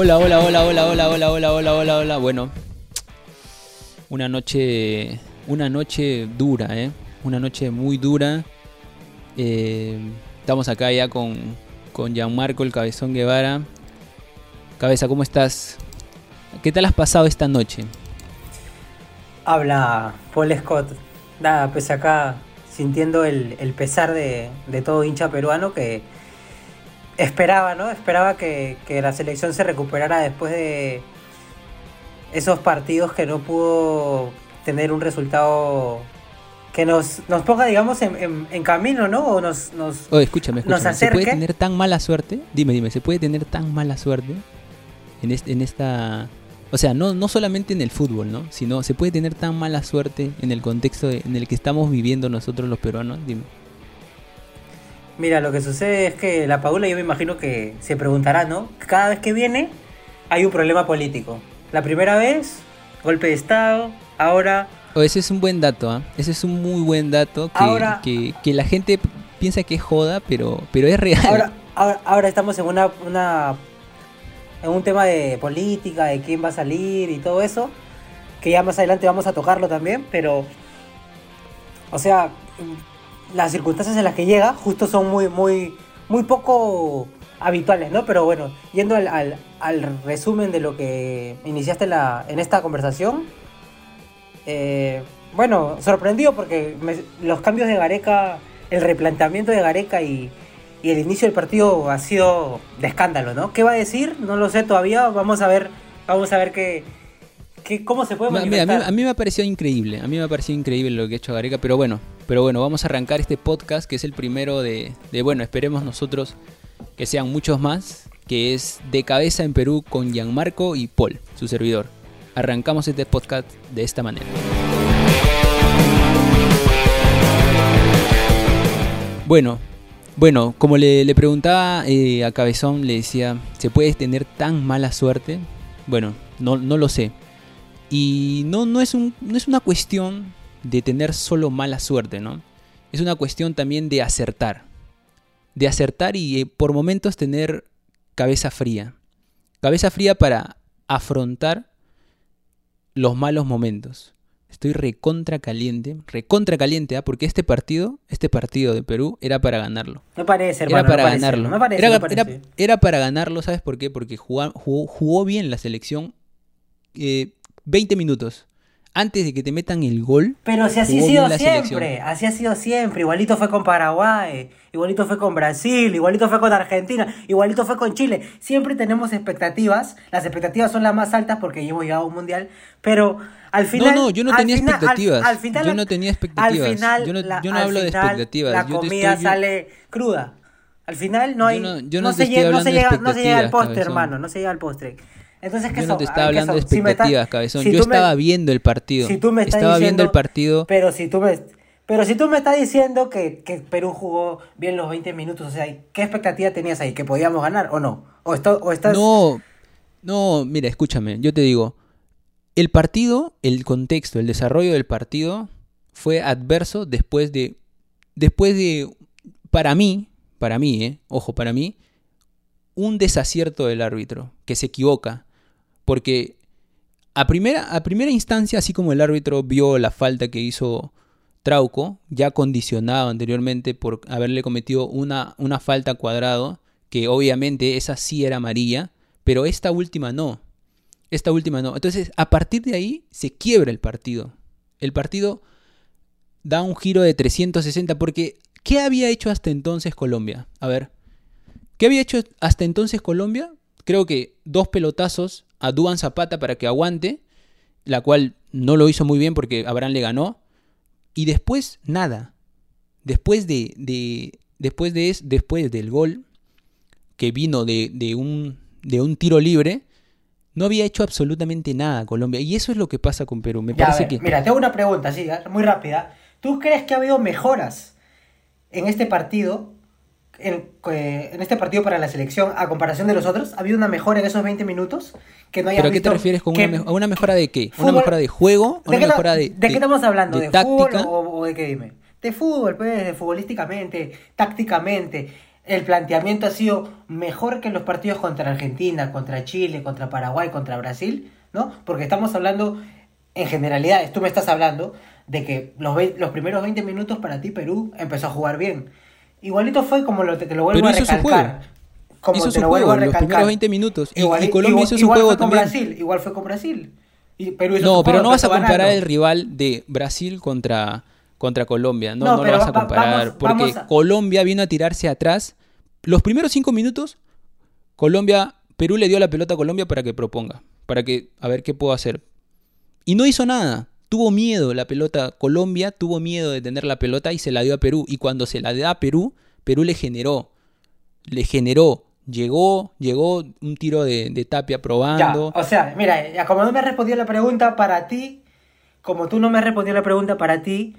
Hola, hola, hola, hola, hola, hola, hola, hola, hola, hola. Bueno, una noche, una noche dura, ¿eh? Una noche muy dura. Eh, estamos acá ya con, con Gianmarco, el cabezón Guevara. Cabeza, ¿cómo estás? ¿Qué tal has pasado esta noche? Habla Paul Scott. Nada, pues acá sintiendo el, el pesar de, de todo hincha peruano que esperaba, ¿no? Esperaba que, que, la selección se recuperara después de esos partidos que no pudo tener un resultado que nos, nos ponga, digamos, en, en, en camino, ¿no? O nos, nos, oh, escúchame, escúchame. Nos ¿Se puede tener tan mala suerte? Dime, dime, ¿se puede tener tan mala suerte en, este, en esta... O sea, no, no solamente en el fútbol, ¿no? Sino, ¿se puede tener tan mala suerte en el contexto de, en el que estamos viviendo nosotros los peruanos? Dime. Mira, lo que sucede es que la Paula yo me imagino que se preguntará, ¿no? Cada vez que viene hay un problema político. La primera vez, golpe de Estado, ahora... Oh, ese es un buen dato, ¿eh? Ese es un muy buen dato que, ahora, que, que, la gente piensa que es joda, pero, pero es real. Ahora, ahora, ahora estamos en una, una en un tema de política, de quién va a salir y todo eso, que ya más adelante vamos a tocarlo también, pero... O sea, las circunstancias en las que llega justo son muy, muy, muy poco habituales, ¿no? Pero bueno, yendo al, al, al resumen de lo que iniciaste la, en esta conversación, eh, bueno, sorprendido porque me, los cambios de Gareca, el replanteamiento de Gareca y, y, el inicio del partido ha sido de escándalo, ¿no? ¿Qué va a decir? No lo sé todavía, vamos a ver, vamos a ver qué, qué cómo se puede manifestar. A mí, a mí me ha parecido increíble, a mí me ha parecido increíble lo que ha hecho Gareca, pero bueno, pero bueno, vamos a arrancar este podcast que es el primero de, de, bueno, esperemos nosotros que sean muchos más, que es De Cabeza en Perú con Gianmarco y Paul, su servidor. Arrancamos este podcast de esta manera. Bueno, bueno, como le, le preguntaba eh, a Cabezón, le decía, ¿se puede tener tan mala suerte? Bueno, no, no lo sé. Y no, no, es un, no es una cuestión de tener solo mala suerte, ¿no? Es una cuestión también de acertar. De acertar y eh, por momentos tener cabeza fría. Cabeza fría para afrontar los malos momentos. Estoy recontra caliente, recontra caliente, ¿eh? porque este partido, este partido de Perú era para ganarlo. No parece, hermano, Era para no parece, ganarlo. No parece, era, no parece. Era, era, para ganarlo, ¿sabes por qué? Porque jugó, jugó, jugó bien la selección eh, 20 minutos antes de que te metan el gol. Pero si así ha sido siempre, así ha sido siempre. Igualito fue con Paraguay, igualito fue con Brasil, igualito fue con Argentina, igualito fue con Chile. Siempre tenemos expectativas. Las expectativas son las más altas porque hemos llegado a un mundial, pero al final. No, no, yo no tenía final, expectativas. Al, al, final, yo no tenía expectativas. Al final, yo no, la, yo no hablo de expectativas. La yo comida estoy, sale cruda. Al final no hay. Yo no, yo no, no se, llega, no, se, llega, no se llega al postre, hermano. No se llega al postre. Entonces, ¿qué Yo no te estaba hablando de? Si expectativas, está, cabezón. si Yo estaba me, viendo el partido. Si tú me estás estaba diciendo, viendo el partido. Pero si tú me, pero si tú me estás diciendo que, que, Perú jugó bien los 20 minutos, o sea, ¿qué expectativa tenías ahí? ¿Que podíamos ganar o no? ¿O, esto, o estás... No, no, mira, escúchame, yo te digo, el partido, el contexto, el desarrollo del partido fue adverso después de, después de, para mí, para mí, eh, ojo, para mí, un desacierto del árbitro, que se equivoca, porque a primera, a primera instancia, así como el árbitro vio la falta que hizo Trauco, ya condicionado anteriormente por haberle cometido una, una falta cuadrado, que obviamente esa sí era amarilla, pero esta última no. Esta última no. Entonces, a partir de ahí se quiebra el partido. El partido da un giro de 360 porque ¿qué había hecho hasta entonces Colombia? A ver, ¿qué había hecho hasta entonces Colombia? Creo que dos pelotazos a Duan Zapata para que aguante, la cual no lo hizo muy bien porque Abraham le ganó. Y después, nada. Después de. de después, de, después del gol que vino de, de, un, de un tiro libre, no había hecho absolutamente nada Colombia. Y eso es lo que pasa con Perú. Me ya, parece ver, que. Mira, tengo una pregunta, sí, muy rápida. ¿Tú crees que ha habido mejoras en este partido en, en, este partido para la selección a comparación de los otros? ¿Ha habido una mejora en esos 20 minutos? Que no ¿Pero a qué te refieres con una, me una, mejora de qué? ¿Una mejora de juego? ¿De, una qué, mejora de, ¿De, de, qué estamos hablando? ¿De, táctica? fútbol o, o, de qué dime? De fútbol, pues, de futbolísticamente, tácticamente. el planteamiento ha sido mejor que los partidos contra Argentina, contra Chile, contra Paraguay, contra Brasil, ¿no? Porque estamos hablando, en generalidad, tú me estás hablando de que los, los primeros 20 minutos para ti Perú empezó a jugar bien. Igualito fue como lo, te lo vuelvo a recalcar. Como hizo te lo vuelvo a recalcar. Los primeros 20 minutos. Y, igual, Colombia hizo su juego fue con también. Brasil, igual fue con Brasil. Y Perú no, pero no vas a comparar el rival de Brasil contra, contra Colombia. No, no, lo vas a comparar. porque Colombia vino a tirarse atrás. Los primeros 5 minutos, Colombia, Perú le dio la pelota a Colombia para que proponga. Para que, a ver qué puedo hacer. Y no hizo nada. Tuvo miedo la pelota. Colombia tuvo miedo de tener la pelota y se la dio a Perú. Y cuando se la dio a Perú, Perú le generó. Le generó. Llegó, llegó un tiro de, tapia probando. o sea, mira, ya como no me respondió la pregunta para ti, como tú no me respondió la pregunta para ti,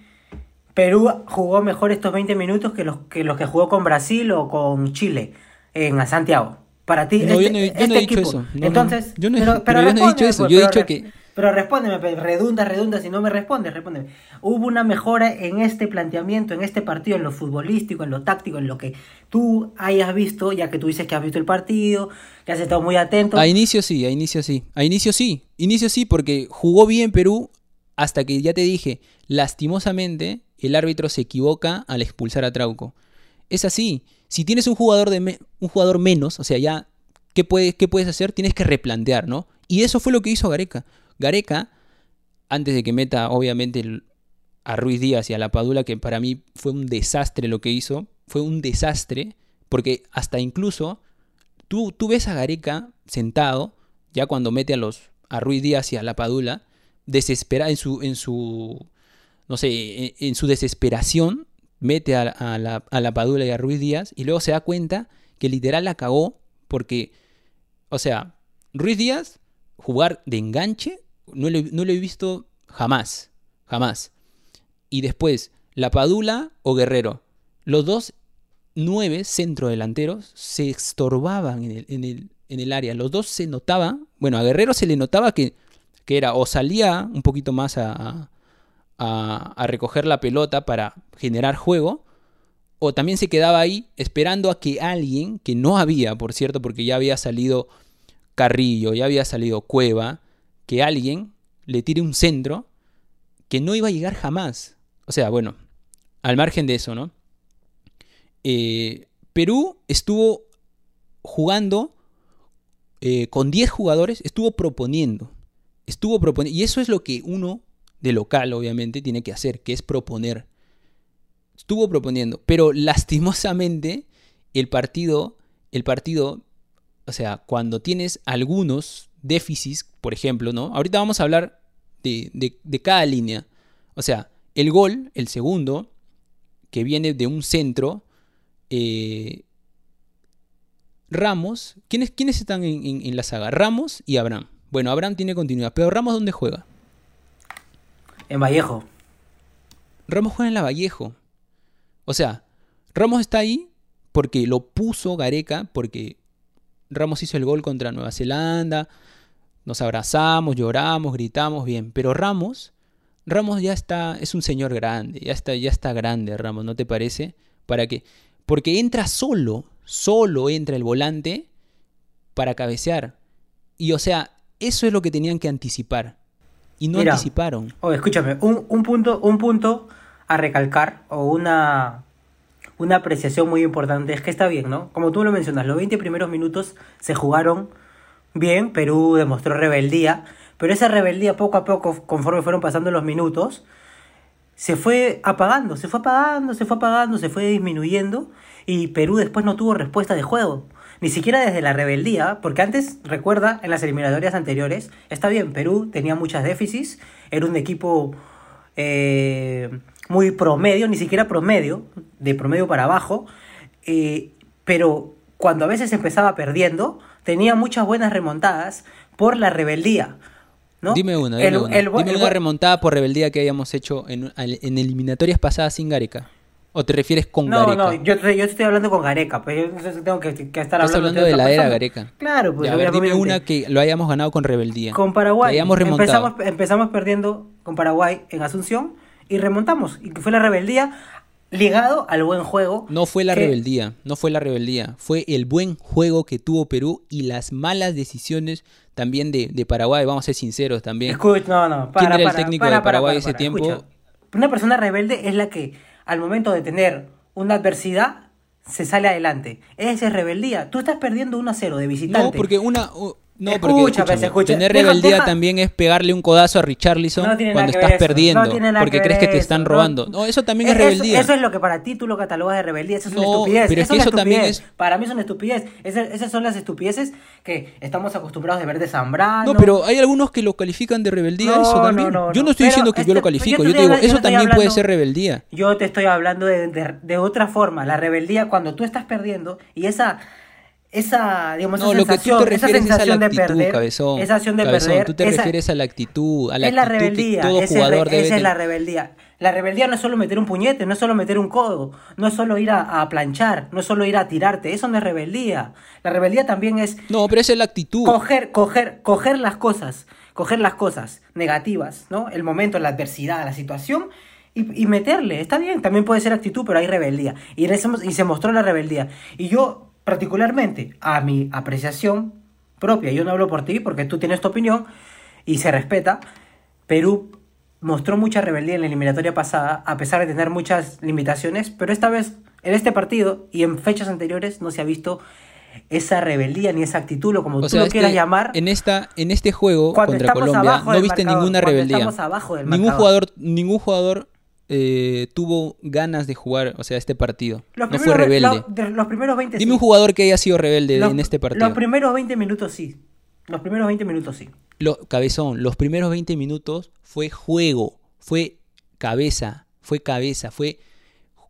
Perú jugó mejor estos 20 minutos que los que, los que jugó con Brasil o con Chile en Santiago. Para ti, no, yo no, este he dicho eso. Entonces, yo no, pero, yo no he dicho eso. Yo he dicho que pero respóndeme, redunda, redunda, si no me respondes, respóndeme. ¿Hubo una mejora en este planteamiento, en este partido, en lo futbolístico, en lo táctico, en lo que tú hayas visto, ya que tú dices que has visto el partido, que has estado muy atento? A inicio sí, a inicio sí. A inicio sí. Inicio sí, porque jugó bien Perú hasta que ya te dije, lastimosamente, el árbitro se equivoca al expulsar a Trauco. Es así. Si tienes un jugador, de un jugador menos, o sea, ya, ¿qué, ¿qué puedes hacer? Tienes que replantear, ¿no? Y eso fue lo que hizo Gareca. Gareca, antes de que meta obviamente a Ruiz Díaz y a la Padula, que para mí fue un desastre lo que hizo, fue un desastre, porque hasta incluso tú, tú ves a Gareca sentado, ya cuando mete a los a Ruiz Díaz y a la Padula, desesperado en su, en su, no sé, en, su desesperación, mete a, la, a la Padula y a Ruiz Díaz, y luego se da cuenta que literal la cagó, porque, o sea, Ruiz Díaz jugar de enganche no lo, he visto jamás, jamás. Y después, La Padula o Guerrero. Los dos nueve centrodelanteros se estorbaban en el, área. Los dos se notaban, bueno, a Guerrero se le notaba que, era o salía un poquito más a, a, recoger la pelota para generar juego, o también se quedaba ahí esperando a que alguien, que no había, por cierto, porque ya había salido Carrillo, ya había salido Cueva, que alguien le tire un centro que no iba a llegar jamás. O sea, bueno, al margen de eso, ¿no? Eh, Perú estuvo jugando eh, con 10 jugadores, estuvo proponiendo. Estuvo proponiendo. Y eso es lo que uno de local, obviamente, tiene que hacer, que es proponer. Estuvo proponiendo. Pero lastimosamente, el partido, el partido, o sea, cuando tienes algunos déficits, por ejemplo, ¿no? Ahorita vamos a hablar de, cada línea. O sea, el gol, el segundo, que viene de un centro, eh, Ramos, ¿quiénes, ¿quiénes están en, la saga? Ramos y Abraham. Bueno, Abraham tiene continuidad, pero Ramos ¿dónde juega? En Vallejo. Ramos juega en la Vallejo. O sea, Ramos está ahí porque lo puso Gareca, porque Ramos hizo el gol contra Nueva Zelanda, nos abrazamos, lloramos, gritamos, bien. Pero Ramos, Ramos ya está, es un señor grande, ya está, ya está grande Ramos, ¿no te parece? ¿Para qué? Porque entra solo, solo entra el volante para cabecear. Y o sea, eso es lo que tenían que anticipar. Y no anticiparon. Oh, escúchame, un, un, punto, un punto a recalcar, o una, una apreciación muy importante, es que está bien, ¿no? Como tú lo mencionas, los 20 primeros minutos se jugaron bien, Perú demostró rebeldía, pero esa rebeldía poco a poco, conforme fueron pasando los minutos, se fue apagando, se fue apagando, se fue apagando, se fue disminuyendo y Perú después no tuvo respuesta de juego. Ni siquiera desde la rebeldía, porque antes, recuerda, en las eliminatorias anteriores, está bien, Perú tenía muchas déficits, era un equipo eh, muy promedio, ni siquiera promedio, de promedio para abajo, eh, pero cuando a veces empezaba perdiendo, tenía muchas buenas remontadas por la rebeldía. ¿no? Dime una, dime, una. remontada por rebeldía que hayamos hecho en, en, eliminatorias pasadas sin Gareca. ¿O te refieres con Gareca? No, no, yo, yo estoy hablando con Gareca, pues yo tengo que, estar hablando, hablando de, la era Gareca. Claro, pues. dime una que lo hayamos ganado con rebeldía. Con Paraguay. Empezamos, empezamos perdiendo con Paraguay en Asunción y remontamos. Y fue la rebeldía ligado al buen juego. No fue la que- rebeldía, no fue la rebeldía, fue el buen juego que tuvo Perú y las malas decisiones también de, de Paraguay, vamos a ser sinceros también. Escucha, no, no, para, ¿Quién era el técnico para, de para, Paraguay para, ese tiempo? escucha. Una persona rebelde es la que al momento de tener una adversidad se sale adelante. Esa es rebeldía. Tú estás perdiendo 1 a 0 de visitante. No, porque una... no, porque Escucha, pues, escucha. tener rebeldía deja- también es pegarle un codazo a Richarlison No cuando estás perdiendo, no porque que crees que te están robando. No, eso también Eh, es rebeldía. Eso, es lo que para ti tú lo catalogas de rebeldía. Eso es una estupidez. pero es eso que también es- Para mí es una estupidez. Esa- esas son las estupideces que estamos acostumbrados de ver de Zambrano. No, pero hay algunos que lo califican de rebeldía eso también. yo no. estoy Pero diciendo que yo este- lo califico, yo yo te digo, eso también puede ser rebeldía. Yo te estoy hablando de, de- de otra forma. La rebeldía cuando tú estás perdiendo y esa. Esa, digamos, No, esa lo que tú sensación, esa refieres es a la sensación de actitud, perder, cabezón. esa acción de Cabezón, perder, tú te esa- refieres a la actitud, a la es la actitud rebeldía, que todo es re- jugador debe esa es tener. la rebeldía. La rebeldía no es solo meter un puñete, no es solo meter un codo, no es solo ir a, a planchar, no es solo ir a tirarte, eso no es rebeldía. La rebeldía también es No, pero esa es la actitud. coger, coger, coger las cosas, coger las cosas negativas, ¿no? El momento, la adversidad, la situación y, y meterle. Está bien, también puede ser actitud, pero hay rebeldía. Y, en ese- y se mostró la rebeldía. Y yo, particularmente, a mi apreciación propia, yo no hablo por ti porque tú tienes tu opinión y se respeta, Perú mostró mucha rebeldía en la eliminatoria pasada, a pesar de tener muchas limitaciones, pero esta vez, en este partido y en fechas anteriores, no se ha visto esa rebeldía ni esa actitud, o como O tú sea, lo quieras llamar. en esta en este juego contra Colombia no viste marcador, ninguna rebeldía. estamos abajo del ningún marcador. jugador ningún jugador eh, tuvo ganas de jugar, o sea, este partido. Los no fue rebelde. lo- los primeros 20 Dime sí. un jugador que haya sido rebelde Los- en este partido. Los primeros 20 minutos sí. Los primeros 20 minutos sí. Lo- cabezón, los primeros 20 minutos fue juego, fue cabeza, fue cabeza, fue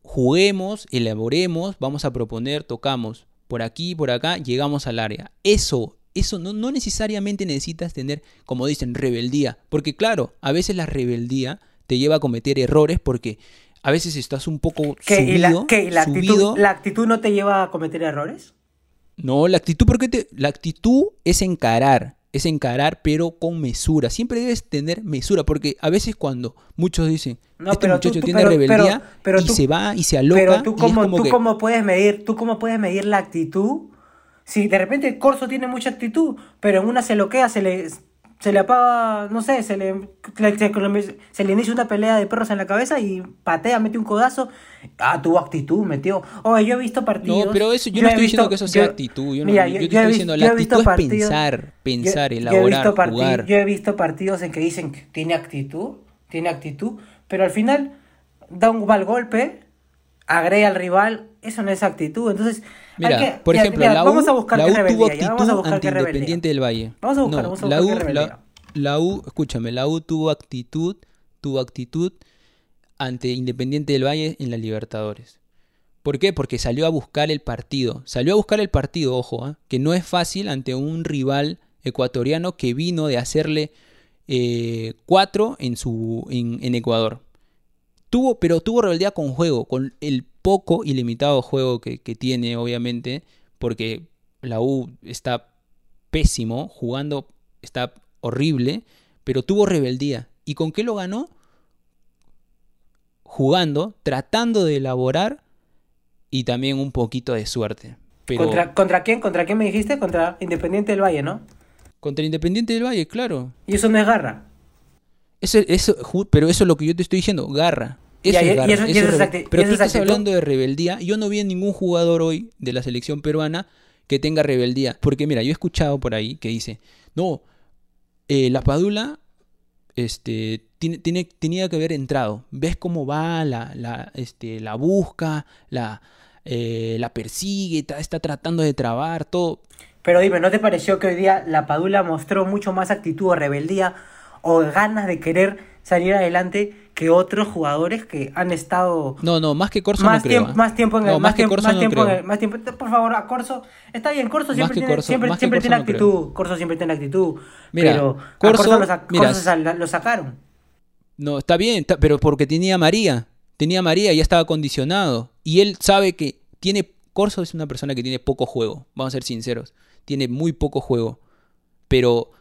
juguemos, elaboremos, vamos a proponer, tocamos por aquí, por acá, llegamos al área. Eso, eso no, no necesariamente necesitas tener, como dicen, rebeldía, porque claro, a veces la rebeldía te lleva a cometer errores porque a veces estás un poco ¿Qué, y la, subido, qué, y la subido. actitud, ¿La actitud no te lleva a cometer errores? No, la actitud, porque te, la actitud es encarar, es encarar, pero con mesura. Siempre debes tener mesura, porque a veces cuando muchos dicen, No, este pero muchacho tú- tú- tiene pero- rebeldía pero- pero y tú- se va y se aloca. Pero tú cómo, como tú que- cómo puedes medir, tú cómo puedes medir la actitud. Si de repente Corso tiene mucha actitud, pero en una se loquea, se le, se le apaga, no sé, se le, se, le inicia una pelea de perros en la cabeza y patea, mete un codazo. Ah, tuvo actitud, metió. Oye, yo he visto partidos. No, pero eso, yo, no estoy visto- diciendo que eso sea yo- actitud. Yo, no- yo te estoy diciendo, la actitud es partidos- pensar, pensar, yo- yo he elaborar, jugar. Yo he visto partidos en que dicen que tiene actitud, tiene actitud, pero al final da un mal golpe, agrega al rival, eso no es actitud. Entonces, Mira, que- por mira, ejemplo, mira, la U, vamos a buscar la U tuvo actitud. Independiente del Valle. Vamos a buscar, No, vamos a la buscar U, la, rebeldía. la U, escúchame, la U tuvo actitud, tuvo actitud ante Independiente del Valle en la Libertadores. ¿Por qué? Porque salió a buscar el partido. Salió a buscar el partido, ojo, ¿ah? que no es fácil ante un rival ecuatoriano que vino de hacerle eh, cuatro en, su, en, en Ecuador. Tuvo, pero tuvo rebeldía con juego, con el poco y limitado juego que, que tiene, obviamente, porque la U está pésimo, jugando está horrible, pero tuvo rebeldía. ¿Y con qué lo ganó? Jugando, tratando de elaborar y también un poquito de suerte. Pero ¿Contra, ¿Contra quién? ¿Contra quién me dijiste? Contra Independiente del Valle, ¿no? contra Independiente del Valle, claro. Y eso no es garra. Eso, eso, pero eso es lo que yo te estoy diciendo, garra. Eso es y eso- y eso es Pero tú es estás hablando de rebeldía. Yo no vi a ningún jugador hoy de la selección peruana que tenga rebeldía. Porque mira, yo he escuchado por ahí que dice, no, eh, la Padula este, tiene, tiene- tenía que haber entrado. ¿Ves cómo va? La, la, este, la busca, la, eh, la persigue, está, está tratando de trabar, todo. Pero dime, ¿no te pareció que hoy día la Padula mostró mucho más actitud o rebeldía o ganas de querer salir adelante que otros jugadores que han estado No, no, más que Corso más, no creo. tiempo, ¿ah? más tiempo en el No, más, que tiempo, Corso más no tiempo en creo. el- más tiempo por favor a Corso está bien Corso siempre tiene Corso- siempre, siempre tiene no actitud Corso siempre tiene actitud Mira, pero a Corso- Corso lo, sac- mira, Corso sal- lo sacaron No, está bien, está- pero porque tenía a María. Tenía a María, ya estaba condicionado. Y él sabe que tiene. Corso es una persona que tiene poco juego. Vamos a ser sinceros. Tiene muy poco juego. Pero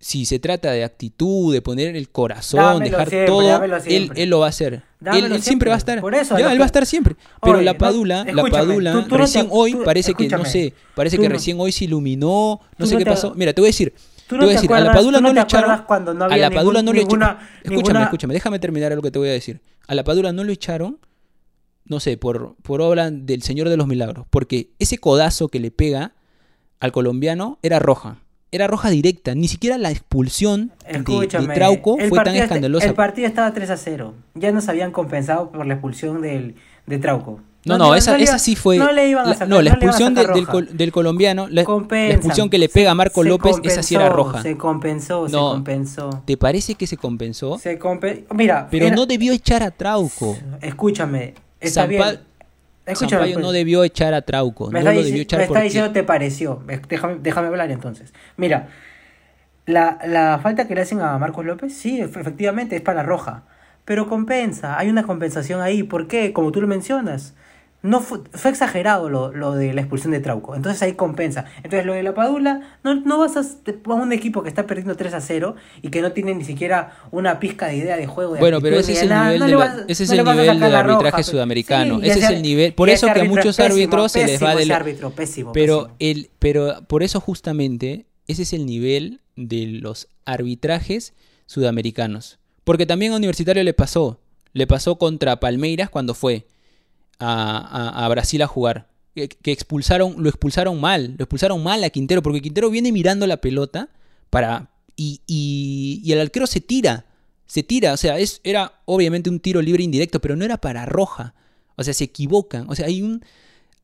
si se trata de actitud, de poner el corazón, Dámelo dejar siempre, todo, él, él lo va a hacer. Él, Dámelo él siempre siempre. va a estar. Por eso, Ya, él va a estar siempre. Pero Oye, la no, Padula, la Padula, tú- tú no te- recién hoy tú- parece que, no sé, parece que no- recién hoy se iluminó, no sé qué te- pasó. Mira, te voy a decir, Tú te voy a decir, a la Padula no le echaron, cuando no a la Padula ningún- no le ninguna- echaron, escúchame, ninguna- escúchame, déjame terminar lo que te voy a decir. A la Padula no lo echaron, no sé, por, por obra del Señor de los Milagros, porque ese codazo que le pega al colombiano era roja. Era roja directa, ni siquiera la expulsión de, Trauco fue tan escandalosa. El partido estaba 3 a 0. Ya nos habían compensado por la expulsión del, de Trauco. No, no, esa, esa sí fue. No le iban a sacar. no, la no expulsión de- del, col- del colombiano, la, expulsión que le pega a Marco Se López, esa sí era roja. Se compensó, se compensó. ¿Te parece que se compensó? Se compen- Mira, Pero era- no debió echar a Trauco. Escúchame, está bien. Escúchame, Sampaio pues. no debió echar a Trauco. Me no está, lo debió echar me está porque... diciendo te pareció. Déjame, déjame hablar entonces. Mira, la, la falta que le hacen a Marcos López, sí, efe- efectivamente es para roja. Pero compensa, hay una compensación ahí. ¿Por qué? Como tú lo mencionas. No fue, fue exagerado lo, lo de la expulsión de Trauco. Entonces ahí compensa. Entonces lo de la Padula, no, no vas a, a un equipo que está perdiendo 3 a 0 y que no tiene ni siquiera una pizca de idea de juego. De Bueno, pero ese es el nada, nivel, no de la- vas- ese es no el nivel del roja, arbitraje sudamericano. Sí, ese es el nivel. Por eso que a muchos árbitros se les va pésimo de ese la- árbitro, pésimo, Pero, pésimo. el, pero por eso justamente ese es el nivel de los arbitrajes sudamericanos. Porque también a Universitario le pasó. Le pasó contra Palmeiras cuando fue a, a- a Brasil a jugar. Que, que expulsaron, lo expulsaron mal. Lo expulsaron mal a Quintero. Porque Quintero viene mirando la pelota para. Y, y- el arquero se tira. Se tira. O sea, es, era obviamente un tiro libre indirecto. Pero no era para roja. O sea, se equivocan. O sea, hay un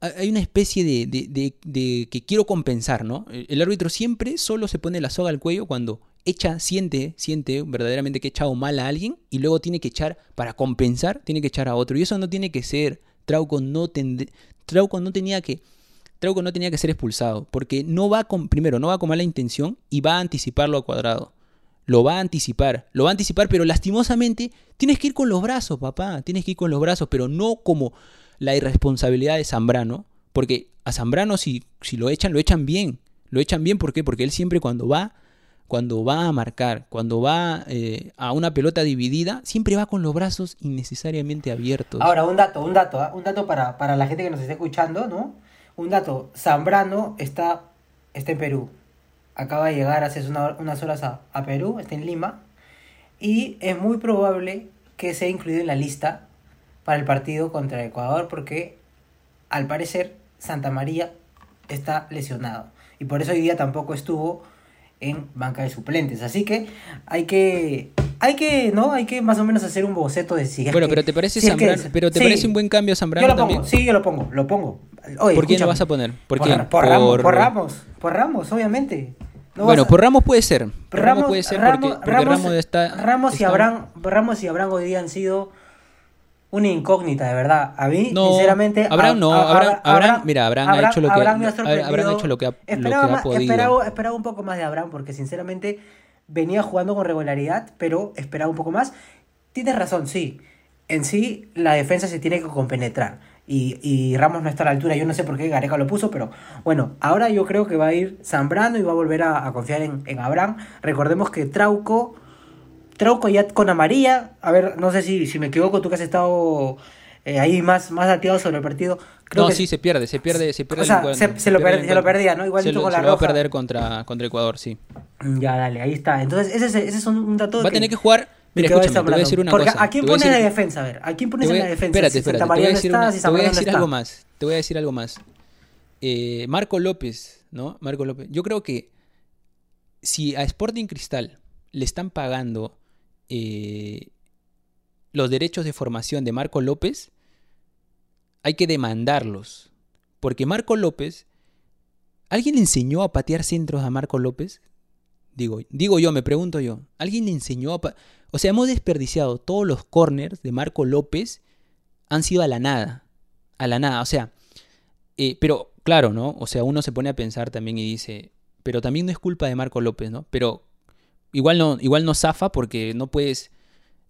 hay una especie de, de- de- de que quiero compensar, ¿no? El árbitro siempre solo se pone la soga al cuello cuando echa, siente, siente verdaderamente que ha echado mal a alguien y luego tiene que echar, para compensar, tiene que echar a otro. Y eso no tiene que ser. Trauco no, Trauco no tenía que. Trauco no tenía que ser expulsado. Porque no va con. Primero, no va con mala intención y va a anticiparlo a cuadrado. Lo va a anticipar. Lo va a anticipar, pero lastimosamente tienes que ir con los brazos, papá. Tienes que ir con los brazos, pero no como la irresponsabilidad de Zambrano. Porque a Zambrano, si, si lo echan, lo echan bien. Lo echan bien, ¿por qué? Porque él siempre cuando va, cuando va a marcar, cuando va eh, a una pelota dividida, siempre va con los brazos innecesariamente abiertos. Ahora, un dato, un dato, ¿ah? un dato para, para la gente que nos está escuchando, ¿no? Un dato, Zambrano está, está en Perú. Acaba de llegar hace una- unas horas a, a Perú, está en Lima. Y es muy probable que sea incluido en la lista para el partido contra Ecuador porque al parecer Santa María está lesionado. Y por eso hoy día tampoco estuvo en banca de suplentes. Así que hay que, hay que, ¿no? Hay que más o menos hacer un boceto de si bueno, que- pero ¿te parece, si es que pero ¿te sí. parece un buen cambio Yo Zambrano lo pongo, sí, yo lo pongo, lo pongo. Oye, ¿Por quién lo vas a poner? ¿Por por, Ramos, Por- Ramos, por Ramos, obviamente. No bueno, a- por Ramos puede ser. Ramos, Ramos, puede ser Ramos- porque, porque Ramos- Ramos está. Ramos y está- Abraham, Ramos y Abraham hoy día han sido una incógnita, de verdad. A mí, No, sinceramente. Abraham no, Abraham- Abraham- mira, Abraham ha hecho lo que- Abraham me ha Abraham- sorprendido. Abraham ha hecho lo que ha- lo que ha podido. Esperaba, esperaba un poco más de Abraham, porque sinceramente venía jugando con regularidad, pero esperaba un poco más. Tienes razón, sí. En sí, la defensa se tiene que compenetrar. Y, y Ramos no está a la altura. Yo no sé por qué Gareca lo puso, pero bueno, ahora yo creo que va a ir Zambrano y va a volver a, a confiar en, en Abraham. Recordemos que Trauco, Trauco ya con amarilla. A ver, no sé si, si me equivoco, tú que has estado eh, ahí más, más dateado sobre el partido. Creo no, que sí, se pierde, se pierde, se pierde o sea, el se- se lo pierde se lo perdía, ¿no? Igualito Se lo- con la se lo va a perder contra, contra Ecuador, sí. Mm, Ya, dale, ahí está. Entonces, ese es, ese es un, un dato Va a tener que jugar. Mira, escúchame, te voy a decir una Porque cosa. ¿A quién pones decir- defensa? A ver, ¿a quién pones voy en la defensa? Espérate, si espérate, Santa te voy a decir, una- si voy a decir algo más. Te voy a decir algo más. Eh, Marco López, ¿no? Marco López. Yo creo que si a Sporting Cristal le están pagando eh, los derechos de formación de Marco López, hay que demandarlos. Porque Marco López, ¿alguien le enseñó a patear centros a Marco López? Digo, digo yo, me pregunto yo. ¿Alguien le enseñó a... O sea, hemos desperdiciado todos los corners de Marco López, han sido a la nada. A la nada, o sea... eh, pero claro, ¿no? O sea, uno se pone a pensar también y dice, pero también no es culpa de Marco López, ¿no? Pero igual no, igual no zafa porque no puedes,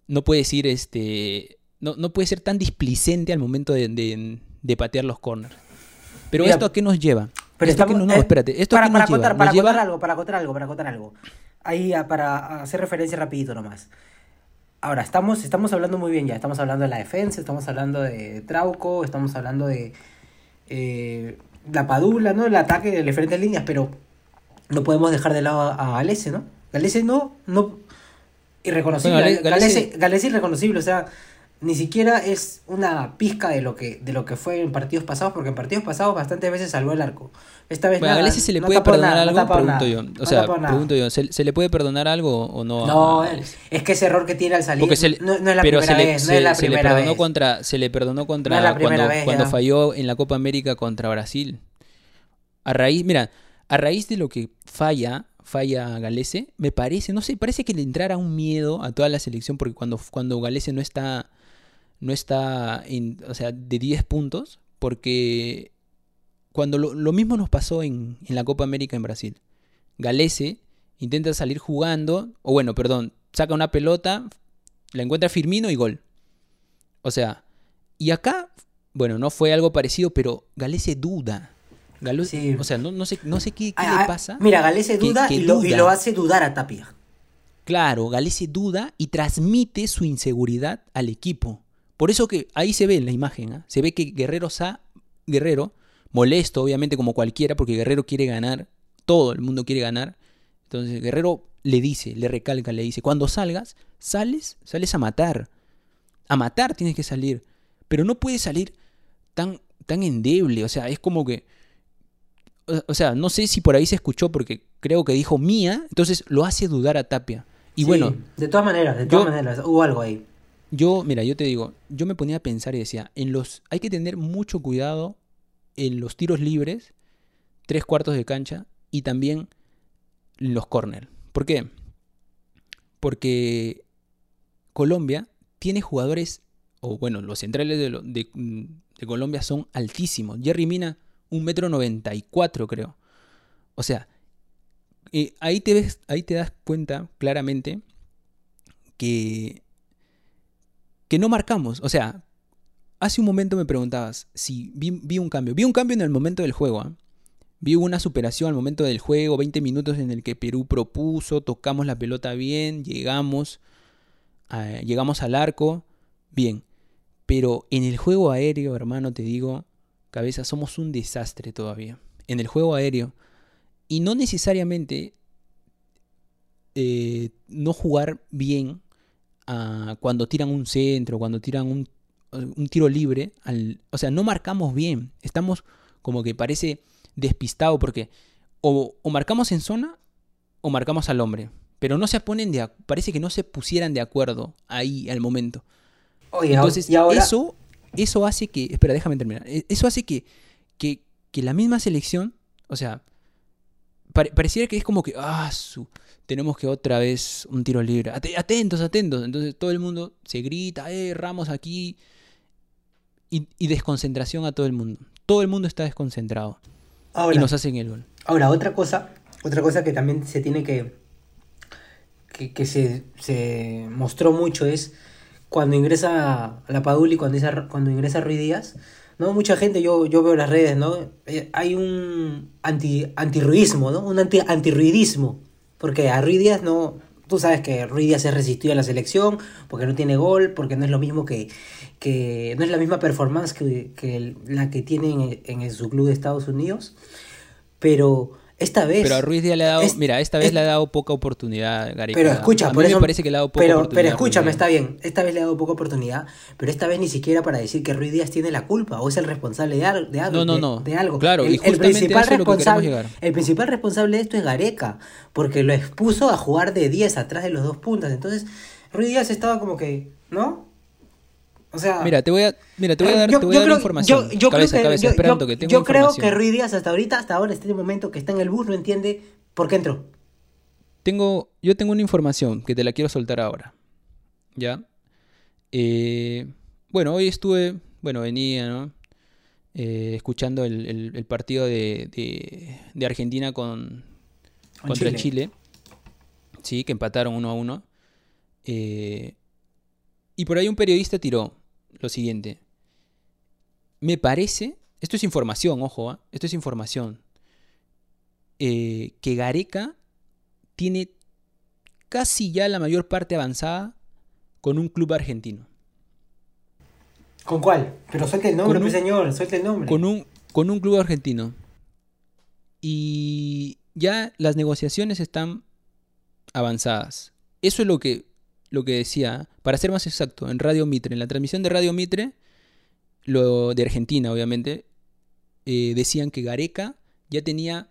no puedes ir, este, no, no puedes ser tan displicente al momento de, de- de patear los corners. Pero Mira, esto a qué nos lleva? Pero ¿Esto a estamos, no, espérate, esto a para, qué para nos lleva? acotar, Nos para lleva- acotar algo, para acotar algo, para acotar algo. ahí para hacer referencia rapidito nomás. Ahora, estamos, estamos hablando muy bien ya, estamos hablando de la defensa, estamos hablando de Trauco, estamos hablando de eh, la Padula, ¿no? El ataque de diferentes líneas, pero no podemos dejar de lado a Galese, ¿no? Galese no, no, irreconocible. Galese, Galese irreconocible, o sea, ni siquiera es una pizca de lo que de lo que fue en partidos pasados, porque en partidos pasados bastantes veces salvó el arco. Esta vez bueno, a Galese se le puede perdonar algo, pregunto yo. O sea, pregunto yo, ¿se, le puede perdonar algo o no? No, es que ese error que tiene al salir no, es la primera vez, no es la primera le perdonó vez. Contra, se le perdonó contra cuando, cuando falló en la Copa América contra Brasil. A raíz, mira, a raíz de lo que falla, falla Galese, me parece, no sé, parece que le entrara un miedo a toda la selección porque cuando, cuando Galese no está, no está, en, o sea, de 10 puntos, porque cuando lo, mismo nos pasó en, en, la Copa América en Brasil. Galese intenta salir jugando, o bueno, perdón, saca una pelota, la encuentra Firmino y gol. O sea, y acá, bueno, no fue algo parecido, pero Galese duda. O sea, no, sé, no sé qué, ah, le ah, pasa. Mira, Galese duda, y, lo, hace dudar a Tapia. Claro, Galese duda y transmite su inseguridad al equipo. Por eso que ahí se ve en la imagen, ¿ah? se ve que Guerrero sa, Guerrero, molesto obviamente como cualquiera, porque Guerrero quiere ganar, todo el mundo quiere ganar. Entonces Guerrero le dice, le recalca, le dice, cuando salgas, sales, sales a matar. A matar tienes que salir. Pero no puedes salir tan, tan endeble. O sea, es como que o sea, no sé si por ahí se escuchó porque creo que dijo mía, entonces lo hace dudar a Tapia. Y bueno. De todas maneras, de todas maneras, hubo algo ahí. Yo, mira, yo te digo, yo me ponía a pensar y decía, en los, hay que tener mucho cuidado en los tiros libres, tres cuartos de cancha y también en los corners. ¿Por qué? Porque Colombia tiene jugadores, o bueno, los centrales de, de, de Colombia son altísimos. Jerry Mina un metro noventa y cuatro, creo. O sea, eh, ahí, te ves, ahí te das cuenta claramente que, que no marcamos. O sea, hace un momento me preguntabas si vi, un cambio. Vi un cambio en el momento del juego. ¿ah? Vi una superación al momento del juego, 20 minutos en el que Perú propuso, tocamos la pelota bien, llegamos, llegamos al arco, bien. Pero en el juego aéreo, hermano, te digo, cabeza, somos un desastre todavía. En el juego aéreo. Y no necesariamente eh, no jugar bien ah, cuando tiran un centro, cuando tiran un, un tiro libre. Al, o sea, no marcamos bien. Estamos como que parece despistado porque o, o marcamos en zona o marcamos al hombre. Pero no se ponen de parece que no se pusieran de acuerdo ahí al momento. Entonces, ¿y ahora? eso eso hace que, espera, déjame terminar, e, eso hace que, que, la misma selección, o sea, pareciera que es como que, ah, su, tenemos que otra vez un tiro libre, atentos, atentos, entonces todo el mundo se grita, eh, Ramos aquí, y, desconcentración a todo el mundo, todo el mundo está desconcentrado, y nos hacen el gol. Ahora, otra cosa, otra cosa que también se tiene que, que, que se, se mostró mucho es cuando ingresa la Paduli, cuando, cuando ingresa Ruiz Díaz, ¿no? Mucha gente, yo, yo veo las redes, ¿no? Eh, hay un anti, antirruidismo, ¿no? Un anti, antirruidismo. Porque a Ruiz Díaz no... Tú sabes que Ruiz Díaz se resistió a la selección porque no tiene gol, porque no es lo mismo que... que no es la misma performance que, que la que tiene en, en su club de Estados Unidos. Pero esta vez. Pero a Ruiz Díaz le ha dado. mira, esta vez le ha dado poca oportunidad, Gareca. Pero escucha, a por eso. Me parece que le ha dado poca pero, oportunidad. Pero escúchame, está bien. Esta vez le ha dado poca oportunidad. Pero esta vez ni siquiera para decir que Ruiz Díaz tiene la culpa o es el responsable de, algo. No, no, no. De, algo. Claro, el, y el principal responsable. El principal responsable de esto es Gareca. Porque lo expuso a jugar de 10 atrás de los dos puntas. Entonces, Ruiz Díaz estaba como que. ¿No? Mira, te voy a, mira, te voy a dar, información. Yo, creo que, yo, creo que Ruiz Díaz hasta ahorita, hasta ahora, este momento que está en el bus, no entiende por qué entró. Tengo, yo tengo una información que te la quiero soltar ahora. ¿Ya? Eh, bueno, hoy estuve, bueno, venía, ¿no? Eh, escuchando el, partido de, de, Argentina con, contra Chile. Sí, que empataron uno a uno. Eh, y por ahí un periodista tiró, lo siguiente. Me parece, esto es información, ojo, ¿ah? esto es información, eh, que Gareca tiene casi ya la mayor parte avanzada con un club argentino. ¿Con cuál? Pero suelte el nombre, un- señor, suelte el nombre. Con un, con un club argentino. Y ya las negociaciones están avanzadas. Eso es lo que, lo que decía, para ser más exacto, en Radio Mitre, en la transmisión de Radio Mitre, lo de Argentina, obviamente, eh, decían que Gareca ya tenía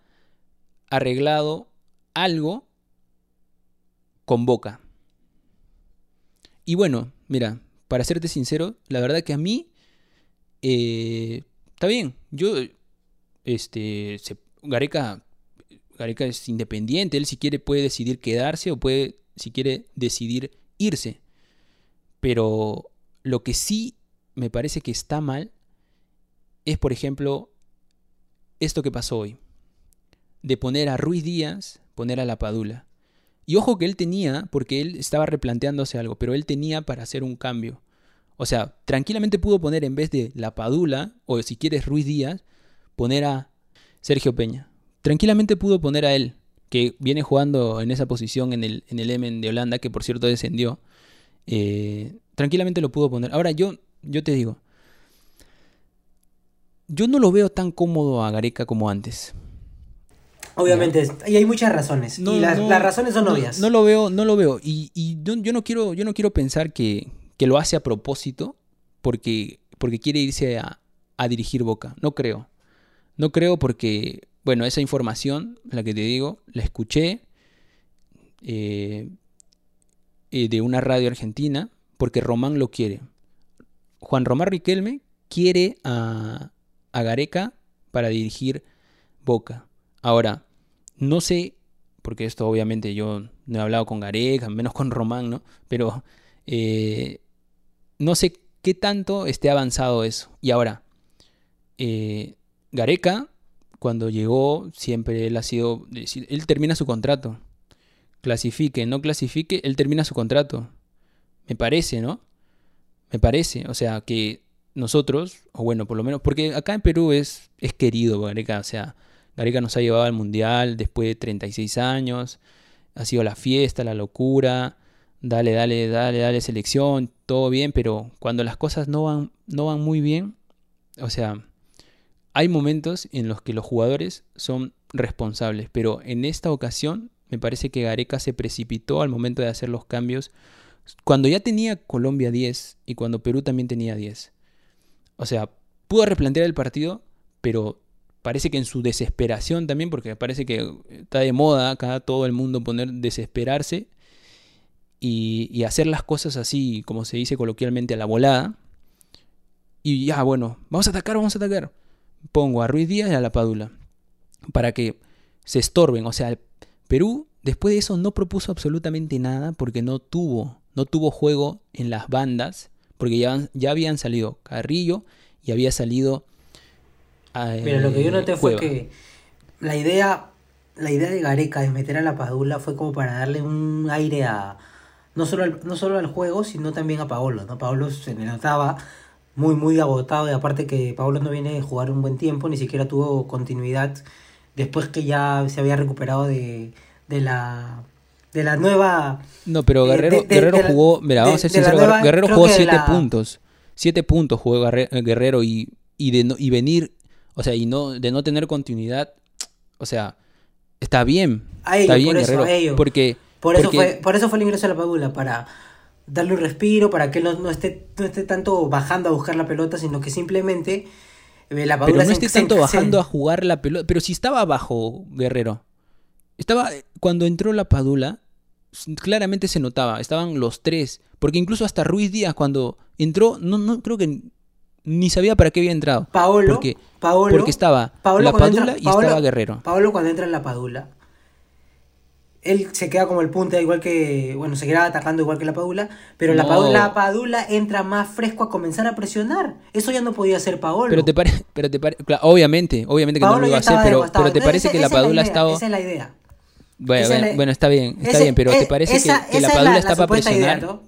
arreglado algo con Boca. Y bueno, mira, para serte sincero, la verdad que a mí eh, está bien. Yo, este, Gareca, Gareca es independiente. Él si quiere puede decidir quedarse o puede, si quiere, decidir Pero lo que sí me parece que está mal es, por ejemplo, esto que pasó hoy. De poner a Ruiz Díaz, poner a la Padula. Y ojo que él tenía, porque él estaba replanteándose algo, pero él tenía para hacer un cambio. O sea, tranquilamente pudo poner en vez de la Padula, o si quieres Ruiz Díaz, poner a Sergio Peña. Tranquilamente pudo poner a él, que viene jugando en esa posición en el, en el Emen de Holanda, que por cierto descendió. Eh, tranquilamente lo pudo poner. Ahora yo, yo te digo, yo no lo veo tan cómodo a Gareca como antes. Obviamente, es- y hay muchas razones. y las, no, las razones son no, obvias. No lo veo, no lo veo. Y, y yo, yo no quiero, yo no quiero pensar que, que lo hace a propósito porque, porque quiere irse a, a dirigir Boca. No creo. No creo porque, bueno, esa información, la que te digo, la escuché eh, eh, de una radio argentina porque Román lo quiere. Juan Román Riquelme quiere a, a Gareca para dirigir Boca. Ahora, no sé, porque esto obviamente yo no he hablado con Gareca, menos con Román, ¿no? Pero eh, no sé qué tanto esté avanzado eso. Y ahora, Gareca, cuando llegó, siempre él ha sido, él termina su contrato. Clasifique, no clasifique, él termina su contrato. Me parece, ¿no? Me parece, o sea, que nosotros, o bueno, por lo menos, porque acá en Perú es, es querido Gareca, o sea, Gareca nos ha llevado al Mundial después de 36 años, ha sido la fiesta, la locura, dale, dale, dale, dale selección, todo bien, pero cuando las cosas no van, no van muy bien, o sea, hay momentos en los que los jugadores son responsables, pero en esta ocasión me parece que Gareca se precipitó al momento de hacer los cambios cuando ya tenía Colombia 10 y cuando Perú también tenía 10. O sea, pudo replantear el partido, pero parece que en su desesperación también, porque parece que está de moda acá todo el mundo poner desesperarse y, y hacer las cosas así, como se dice coloquialmente, a la volada. Y ya, bueno, vamos a atacar, vamos a atacar. Pongo a Ruiz Díaz y a la Padula para que se estorben. O sea, Perú después de eso no propuso absolutamente nada porque no tuvo, no tuvo juego en las bandas, porque ya, ya habían salido Carrillo y había salido. eh, Mira, lo que yo noté fue que la idea, la idea de Gareca de meter a la Padula fue como para darle un aire a no solo al, no solo al juego, sino también a Paolo, ¿no? Paolo se le notaba muy muy agotado y aparte que Paolo no viene de jugar un buen tiempo, ni siquiera tuvo continuidad después que ya se había recuperado de, de la de la nueva No, pero Eh, Guerrero, de- de- Guerrero de jugó, mira, vamos a ser sinceros, nueva- Guerrero jugó que de 7 la- puntos. 7 puntos jugó Garre- Guerrero y, y, de no- y venir, o sea, y no de no tener continuidad, o sea, está bien. A está bien por eso, Guerrero, a ello. porque Por eso, porque- fue, por eso fue el ingreso a la Padula, para darle un respiro, para que él no, no esté, no esté tanto bajando a buscar la pelota, sino que simplemente eh, la pero no esté tanto bajando a jugar la pelota, pero si estaba abajo Guerrero. Estaba cuando entró la Padula, claramente se notaba, estaban los tres, porque incluso hasta Ruiz Díaz cuando entró no no creo que ni sabía para qué había entrado. Paolo, porque Paolo, porque estaba Paolo la Padula entra- y Paolo- estaba Guerrero. Paolo cuando entra en la Padula, él se queda como el punta, igual que, bueno, se queda atacando igual que la Padula, pero la. Padula, la Padula entra más fresco a comenzar a presionar. Eso ya no podía hacer Paolo. Pero te parece, pero te pare- claro, obviamente, obviamente que Paolo no lo iba a hacer, estaba pero, te parece que la Padula idea, estaba Esa es la idea. bueno, bueno, la- bueno, está bien, está Ese- bien, pero te parece esa- que, que esa la es Padula la está para idea, presionar, ¿no?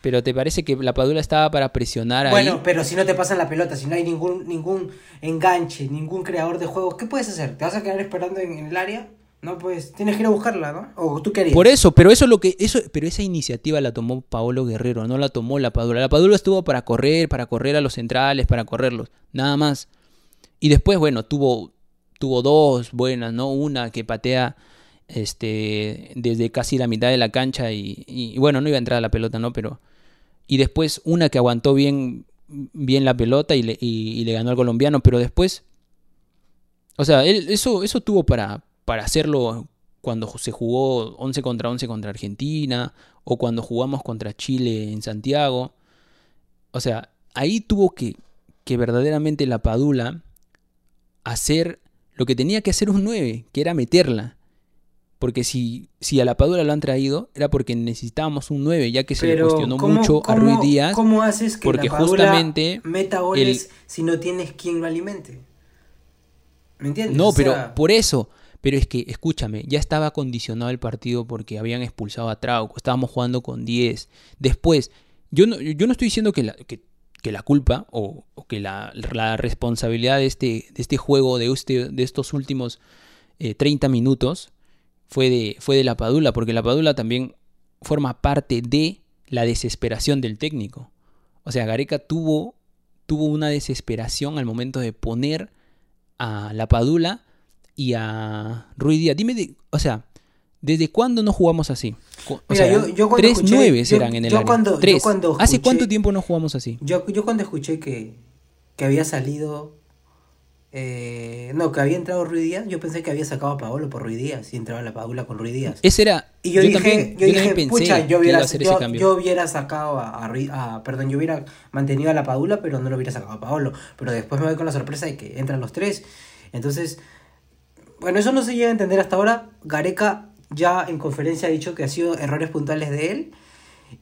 pero te parece que la Padula estaba para presionar ahí. Bueno, pero si no te pasan la pelota, si no hay ningún ningún enganche, ningún creador de juegos, ¿qué puedes hacer? ¿Te vas a quedar esperando en, en el área? No, pues tienes que ir a buscarla, ¿no? O tú querías. Por eso, pero eso es lo que eso pero esa iniciativa la tomó Paolo Guerrero, no la tomó la Padula. La Padula estuvo para correr, para correr a los centrales, para correrlos, nada más. Y después, bueno, tuvo tuvo dos buenas, ¿no? Una que patea este desde casi la mitad de la cancha y, bueno, no iba a entrar a la pelota, ¿no? Pero y después una que aguantó bien bien la pelota y le, y- le ganó al colombiano, pero después o sea, eso, eso tuvo para, para hacerlo cuando se jugó 11 contra 11 contra Argentina o cuando jugamos contra Chile en Santiago. O sea, ahí tuvo que, que verdaderamente la Padula hacer lo que tenía que hacer un 9, que era meterla. Porque si, si a la Padula lo han traído, era porque necesitábamos un 9, ya que se le cuestionó ¿cómo- mucho a Ruiz Díaz. ¿Cómo haces que porque la Padula justamente meta goles si no tienes quien lo alimente? ¿Me entiendes? No, O pero por eso. Pero es que, escúchame, ya estaba condicionado el partido porque habían expulsado a Trauco, estábamos jugando con 10. Después, yo no, yo no estoy diciendo que la, que, la culpa o, o que la, la responsabilidad de este, de este juego, de, este, de estos últimos eh, 30 minutos, fue de, fue de la Padula, porque la Padula también forma parte de la desesperación del técnico. O sea, Gareca tuvo, tuvo una desesperación al momento de poner a la Padula y a Ruiz Díaz. Dime, de- o sea, ¿desde cuándo no jugamos así? O Mira, sea, yo- yo cuando tres escuché- nueves yo- eran en el yo área. cuando- yo Tres. cuando ¿Hace cuánto tiempo no jugamos así? yo, yo cuando escuché que, que había salido. eh, no, que había entrado Ruiz Díaz, yo pensé que había sacado a Paolo por Ruiz Díaz y entraba la Padula con Ruiz Díaz. Ese era. Y yo, dije, también, yo, dije, pensé pucha, yo hubiera, yo, yo hubiera sacado a, a perdón, yo hubiera mantenido a la Padula, pero no lo hubiera sacado a Paolo. Pero después me voy con la sorpresa de que entran los tres. Entonces, bueno, eso no se llega a entender hasta ahora. Gareca ya en conferencia ha dicho que ha sido errores puntuales de él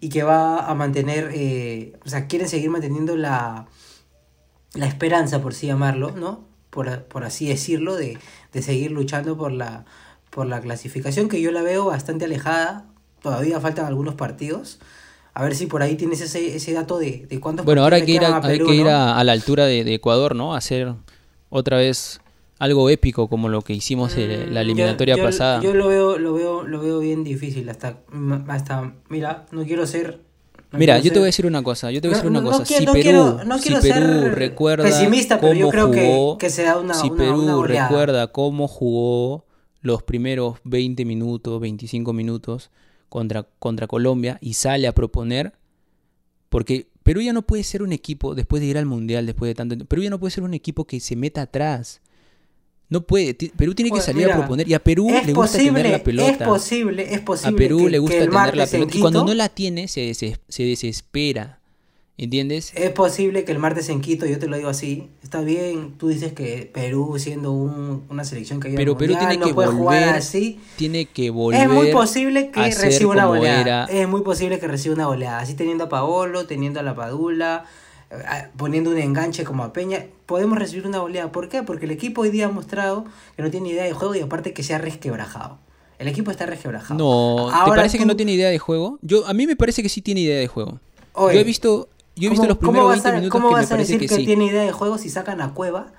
y que va a mantener, eh, o sea, quieren seguir manteniendo la, la esperanza, por así llamarlo, ¿no? Por, por así decirlo, de, de seguir luchando por la, por la clasificación, que yo la veo bastante alejada. Todavía faltan algunos partidos. A ver si por ahí tienes ese, ese dato de, de cuántos Bueno, ahora hay que ir, a, hay Perú, que ir ¿no? a, a la altura de, de Ecuador, ¿no? Hacer otra vez algo épico como lo que hicimos en la Mm, eliminatoria yo, yo- pasada. Yo lo veo, lo veo, lo veo bien difícil hasta, hasta, mira, no quiero ser. no Mira, quiero yo te voy a decir una cosa, yo te voy a No, decir una no cosa. quiero- si no Perú, quiero- si Perú ser recuerda pesimista, pero yo creo que- jugó, que se da una- si una- Perú una recuerda cómo jugó los primeros 20 minutos, 25 minutos contra, contra Colombia y sale a proponer, porque Perú ya no puede ser un equipo, después de ir al Mundial, después de tanto Perú ya no puede ser un equipo que se meta atrás. No puede, Perú tiene que Pues, salir mira, a proponer y a Perú le gusta posible, tener la pelota. Es posible, es posible. A Perú que- le gusta tener la pelota. Y cuando no la tiene, se, deses- se desespera. ¿Entiendes? Es posible que el martes en Quito, yo te lo digo así, está bien, tú dices que Perú siendo un- una selección que al Pero Perú tiene no que puede jugar volver, así. tiene que volver Es muy posible que reciba una goleada. era. Es muy posible que reciba una goleada. Así teniendo a Paolo, teniendo a la Padula, poniendo un enganche como a Peña, podemos recibir una goleada. ¿Por qué? Porque el equipo hoy día ha mostrado que no tiene idea de juego y aparte que se ha resquebrajado. El equipo está resquebrajado. No, ¿te Ahora parece que no tiene idea de juego? Yo a mí me parece que sí tiene idea de juego. Oye, yo he visto yo he visto ¿Cómo- los primeros vas 20 a- minutos ¿Cómo que me vas a parece decir que, que, sí. tiene idea de juego si sacan a Cueva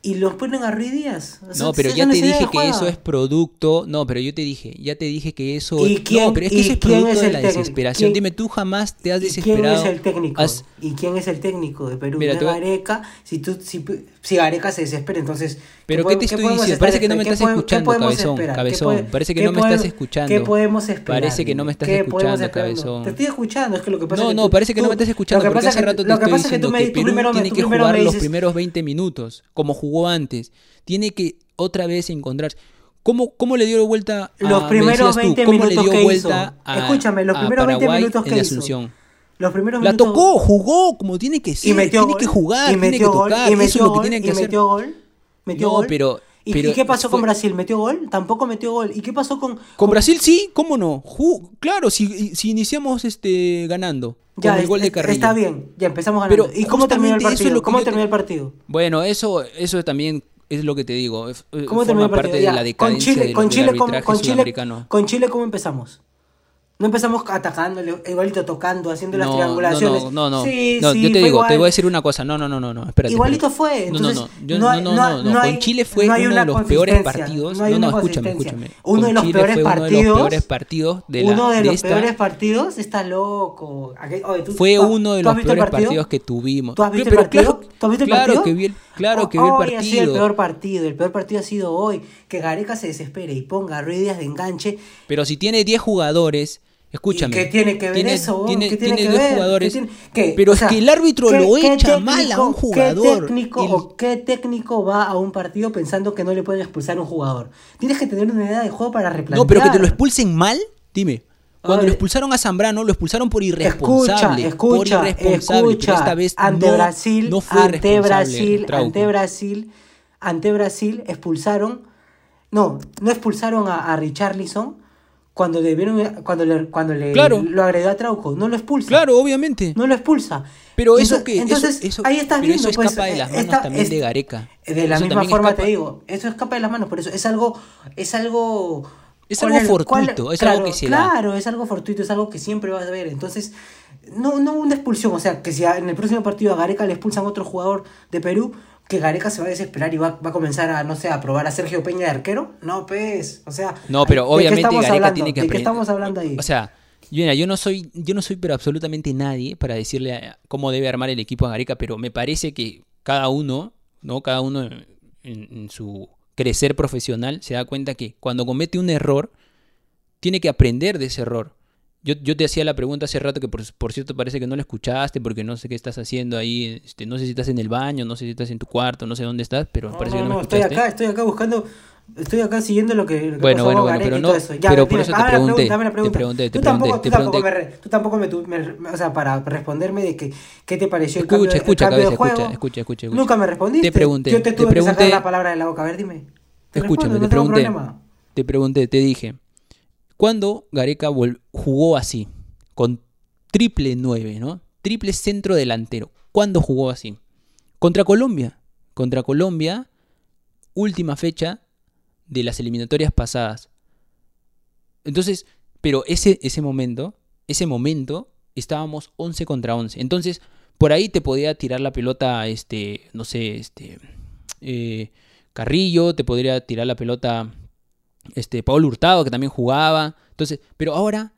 y los ponen a Ruiz Díaz? O sea, No, pero ya te dije que eso es producto. No, pero yo te dije, ya te dije que eso. ¿Y quién- no, pero es que y eso es producto es de la desesperación. ¿Quién- Dime, tú jamás te has ¿Y desesperado. quién es el técnico? has- ¿Y quién es el técnico de Perú? Mira, ¿No te voy- Gareca? Si, tú, si, si Gareca se desespera, entonces... Pero ¿qué puede- te estoy podemos diciendo? Parece que no me estás ¿qué escuchando, qué cabezón? ¿Qué cabezón. Parece que qué no me estás escuchando. ¿Qué podemos esperar? Parece que no me estás ¿Qué escuchando, cabezón. Te estoy escuchando, es que lo que pasa No, es que no, tú- parece que no tú- me estás escuchando lo que porque pasa hace que- rato te lo que estoy pasa es que diciendo tú me- que tú Perú primero me- tiene que primero jugar me los dices- primeros 20 minutos, como jugó antes. Tiene que otra vez encontrarse. ¿Cómo, cómo le dio vuelta a Los me primeros decías tú, 20 ¿Cómo le minutos que hizo? Escúchame, los primeros 20 Paraguay minutos que hizo. Los primeros La minutos- tocó, jugó como tiene que ser. y metió tiene gol, que jugar, y tiene que metió gol, tocar. y Eso metió es lo que gol, tienen que y hacer. metió gol, metió No, gol. pero- ¿Y, pero y qué pasó con Brasil? ¿Metió gol? Tampoco metió gol. ¿Y qué pasó con, Con Brasil sí, ¿cómo no? Ju- claro, si, si iniciamos este ganando Ya, con el gol de es- Carrillo. Está bien, ya empezamos ganando. Pero ¿Y cómo terminó el eso es partido? que ¿Cómo te- terminó el partido? Bueno, eso, eso también es lo que te digo. es- ¿Cómo forma terminó el parte partido? de Ya, la con decadencia Chile, del, con Chile, ¿cómo, arbitraje con Chile, sudamericano. con Chile, ¿cómo empezamos? No empezamos atacándole, igualito tocando, haciendo las No, triangulaciones. No, no, no. Sí, No, sí, yo te digo, igual. te voy a decir una cosa. No, no, no, no, no. Espérate, Igualito fue. No, no, Entonces, no. Yo- no hay- no, no, no- Con Chile fue uno de los peores partidos. no No, escúchame, escúchame. Uno de los Chile peores fue uno de los partidos- peores partidos de la Uno de de los esta- peores partidos está loco. Aquel- oye, tú- Fue uno de ¿tú has los peores partido? partidos que tuvimos. ¿Tú has visto Pero el partido? claro- ¿Tú has visto el claro partido? que vi el- claro que vi el hoy ha sido el partido. peor partido. El peor partido ha sido hoy. Que Gareca se desespere y ponga Díaz de enganche. Pero si tiene 10 jugadores, escúchame. ¿Y qué tiene que ver eso? Tiene, ¿Qué tiene tiene que 10 ver? jugadores. ¿Qué? Pero O es que el árbitro ¿qué- lo echa mal a un jugador. ¿Qué técnico, El- o qué técnico va a un partido pensando que no le pueden expulsar a un jugador? Tienes que tener una idea de juego para replantear. No, pero que te lo expulsen mal, dime. Cuando lo expulsaron a Zambrano, lo expulsaron por Escucha, irresponsable. escucha, por irresponsable. escucha. pero esta vez ante no, Brasil, no fue ante Brasil, ante Brasil, ante Brasil expulsaron, no, no expulsaron a, a Richarlison cuando debieron, cuando le, cuando le Claro. lo agredió a Trauco, no lo expulsa. Claro, obviamente. No lo expulsa. Pero eso que. entonces eso, ahí estás pero viendo eso pues, escapa de las eh, manos esta- también es- de Gareca. De la Eso misma forma escapa- te digo, eso escapa de las manos, por eso es algo es algo Es algo el fortuito, es algo que se da. Claro, es algo fortuito, es algo que siempre vas a ver. Entonces, no, no una expulsión, o sea, que si en el próximo partido a Gareca le expulsan a otro jugador de Perú, que Gareca se va a desesperar y va, va a comenzar a, no sé, a probar a Sergio Peña de arquero. No, pues, o sea. No, pero ¿de qué obviamente estamos Gareca hablando? tiene que ¿De qué estamos hablando ahí? O sea, yo, mira, yo no soy, yo no soy pero absolutamente nadie para decirle cómo debe armar el equipo a Gareca, pero me parece que cada uno, ¿no? Cada uno en, en su crecer profesional se da cuenta que cuando comete un error, tiene que aprender de ese error. Yo, yo te hacía la pregunta hace rato que por, por cierto parece que no la escuchaste porque no sé qué estás haciendo ahí, este, no sé si estás en el baño, no sé si estás en tu cuarto, no sé dónde estás, pero No, parece no, que no, no, me estoy escuchaste. acá, estoy acá buscando, estoy acá siguiendo lo que, lo que Bueno, bueno, bueno, pero no-. Ya, pero por eso te dame la pregunté, pregunta, te pregunté, te tú tampoco, pregunté, tú te tampoco, me, pregunté. tú tampoco me, tu- me- o sea, para responderme de que, qué te pareció el Escucha, el escucha, cambio de cabeza, juego. escucha, escucha, escucha, escucha. Nunca me respondiste. Te pregunté, Yo te te tuve que sacar pregunté- la palabra de la boca. A ver, dime. Te Escúchame, respondo, te pregunté. Te pregunté, te dije, ¿cuándo Gareca jugó así? Con triple 9, ¿no? Triple centro delantero. ¿Cuándo jugó así? Contra Colombia. Contra Colombia, última fecha de las eliminatorias pasadas. Entonces, pero ese, ese momento, ese momento, estábamos 11 contra 11. Entonces, por ahí te podía tirar la pelota, este, no sé, este, eh, Carrillo, te podría tirar la pelota, este, Paul Hurtado, que también jugaba. Entonces, pero ahora,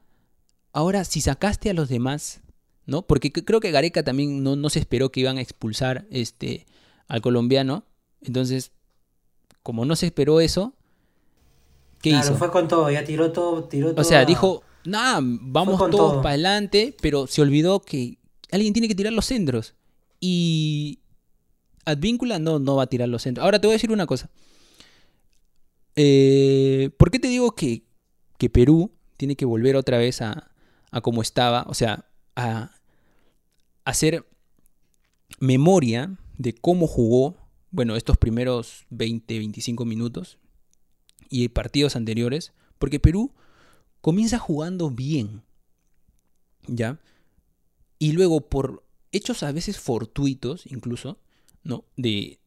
ahora, si sacaste a los demás, ¿no? Porque creo que Gareca también no, no se esperó que iban a expulsar, este, al colombiano. Entonces, como no se esperó eso, ¿qué claro, hizo? fue con todo, ya tiró todo, tiró todo. O sea, dijo, nada, vamos todos todo. para adelante, pero se olvidó que alguien tiene que tirar los centros. Y Advíncula no, no va a tirar los centros. Ahora te voy a decir una cosa. Eh, ¿Por qué te digo que, que Perú tiene que volver otra vez a, a como estaba? O sea, a hacer memoria de cómo jugó, bueno, estos primeros 20, 25 minutos y partidos anteriores, porque Perú comienza jugando bien, ¿ya? Y luego por hechos a veces fortuitos, incluso, ¿no? De,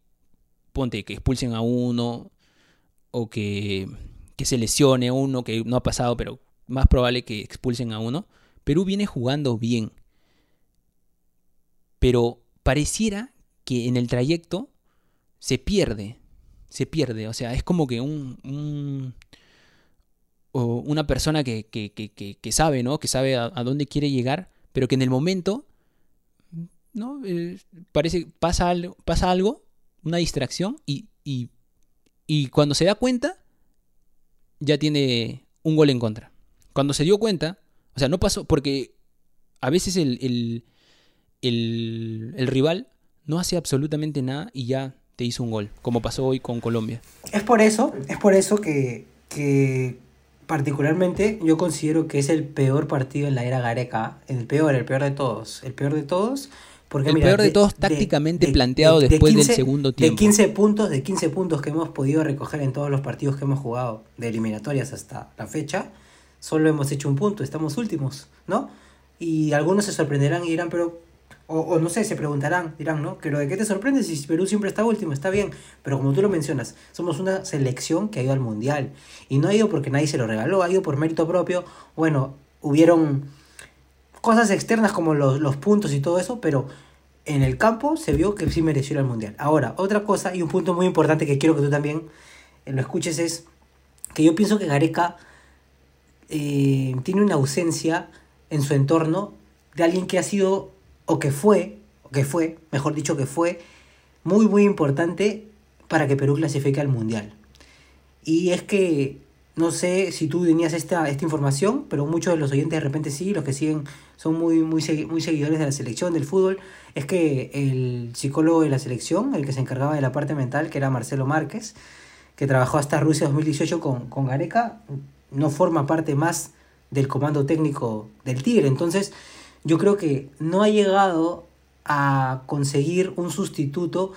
ponte, que expulsen a uno, o que, que se lesione uno, que no ha pasado, pero más probable que expulsen a uno, Perú viene jugando bien. Pero pareciera que en el trayecto se pierde, se pierde, o sea, es como que un... o una persona que, que, que, que, sabe, ¿no? Que sabe a, a dónde quiere llegar, pero que en el momento, ¿no? Eh, parece, pasa algo, pasa algo, una distracción, y, y, y cuando se da cuenta, ya tiene un gol en contra. Cuando se dio cuenta, o sea, no pasó, porque a veces el, el, el, rival no hace absolutamente nada y ya te hizo un gol, como pasó hoy con Colombia. Es por eso, es por eso que, que particularmente yo considero que es el peor partido en la era Gareca. El peor, el peor de todos. El peor de todos. Porque, El mira, peor de todos tácticamente planteado de después del segundo tiempo. De 15 puntos, de 15 puntos que hemos podido recoger en todos los partidos que hemos jugado de eliminatorias hasta la fecha, solo hemos hecho un punto, estamos últimos, ¿no? Y algunos se sorprenderán y dirán, pero o, o no sé, se preguntarán, dirán, ¿no? Pero ¿de qué te sorprendes si Perú siempre está último? Está bien, pero como tú lo mencionas, somos una selección que ha ido al Mundial. Y no ha ido porque nadie se lo regaló, ha ido por mérito propio. Bueno, hubieron cosas externas como los, los puntos y todo eso, pero en el campo se vio que sí mereció ir al Mundial. Ahora, otra cosa y un punto muy importante que quiero que tú también lo escuches es que yo pienso que Gareca eh, tiene una ausencia en su entorno de alguien que ha sido o que fue, o que fue, mejor dicho que fue, muy muy importante para que Perú clasifique al Mundial. Y es que no sé si tú tenías esta, esta información, pero muchos de los oyentes de repente sí, los que siguen son muy, muy, muy seguidores de la selección, del fútbol. Es que el psicólogo de la selección, el que se encargaba de la parte mental, que era Marcelo Márquez, que trabajó hasta Rusia 2018 con, con Gareca, no forma parte más del comando técnico del Tigre. Entonces, yo creo que no ha llegado a conseguir un sustituto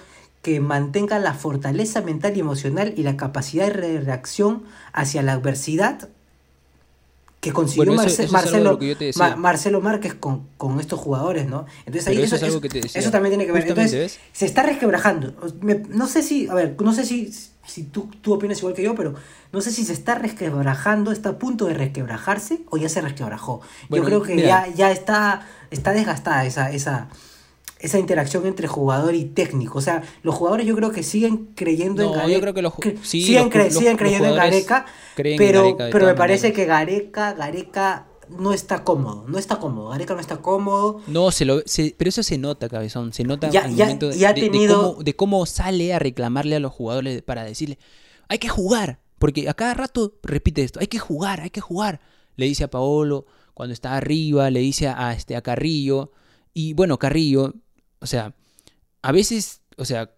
que mantenga la fortaleza mental y emocional y la capacidad de reacción hacia la adversidad que consiguió Marcelo, Marcelo Márquez con, con, estos jugadores, ¿no? Entonces ahí eso, eso, también tiene que ver. Entonces, se está resquebrajando. no sé si, a ver, no sé si, si tú, tú opinas igual que yo, pero no sé si se está resquebrajando, está a punto de resquebrajarse o ya se resquebrajó. yo creo que ya, ya está, está desgastada esa, esa, esa interacción entre jugador y técnico. O sea, los jugadores yo creo que siguen creyendo en Gareca. Yo creo que los, siguen, creyendo en Gareca, pero, pero me parece que Gareca, Gareca no está cómodo, no está cómodo, Gareca no está cómodo. No, se lo, pero eso se nota, cabezón, se nota ya, momento de, tenido... de, cómo, sale a reclamarle a los jugadores para decirle, hay que jugar, porque a cada rato repite esto, hay que jugar, hay que jugar. Le dice a Paolo cuando está arriba, le dice a, este, a Carrillo, y bueno, Carrillo o sea, a veces, o sea,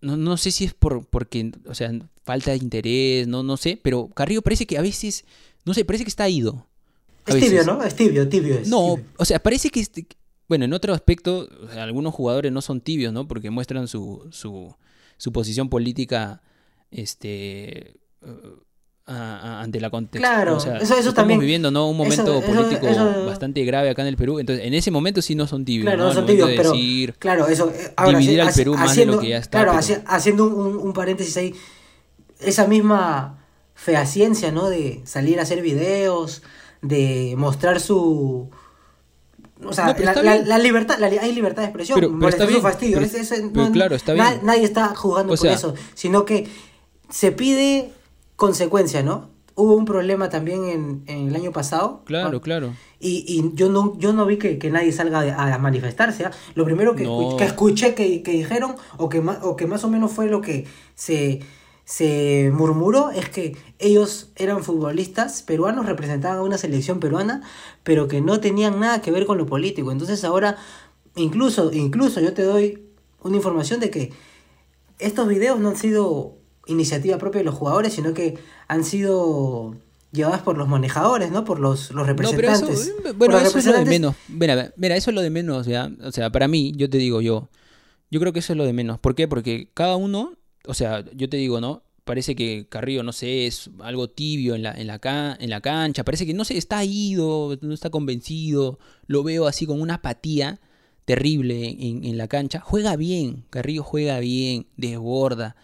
no, no sé si es por porque, o sea, falta de interés, no, no sé, pero Carrillo parece que a veces, no sé, parece que está ido. Es tibio, ¿no? Es tibio, tibio es. No, o sea, parece que, este, bueno, en otro aspecto, algunos jugadores no son tibios, ¿no? Porque muestran su, su, su posición política, este, ante la contexto. Claro, eso, eso estamos también. viviendo ¿no? un momento político bastante grave acá en el Perú. Entonces, en ese momento sí no son tibios. Claro, no, son tibios, pero. claro, eso. Eh, ahora, dividir al Perú más de lo que ya está. Claro, haciendo un, un, paréntesis ahí. Esa misma fehaciencia, ¿no? De salir a hacer videos, de mostrar su. O sea, la, libertad, hay libertad de expresión, pero, está bien, fastidio. claro, está bien. Nadie está jugando por eso, sino que se pide consecuencia, ¿no? Hubo un problema también en, el año pasado. Claro, claro. Y, y, yo no yo no vi que, nadie salga a, manifestarse. ¿ah? Lo primero que, que escuché que, dijeron, o que, más, o que más o menos fue lo que se, se murmuró, es que ellos eran futbolistas peruanos, representaban a una selección peruana, pero que no tenían nada que ver con lo político. Entonces ahora, incluso, incluso yo te doy una información de que estos videos no han sido iniciativa propia de los jugadores, sino que han sido llevadas por los manejadores, ¿no? Por los, los representantes. No, pero bueno, eso es lo de menos. Mira, mira, eso es lo de menos, ¿ya? O sea, para mí, yo te digo yo, yo creo que eso es lo de menos. ¿Por qué? Porque cada uno, o sea, yo te digo, ¿no? Parece que Carrillo, no sé, es algo tibio en la, en la, en la cancha. Parece que, no sé, está ido, no está convencido. Lo veo así con una apatía terrible en, en la cancha. Juega bien, Carrillo juega bien, desborda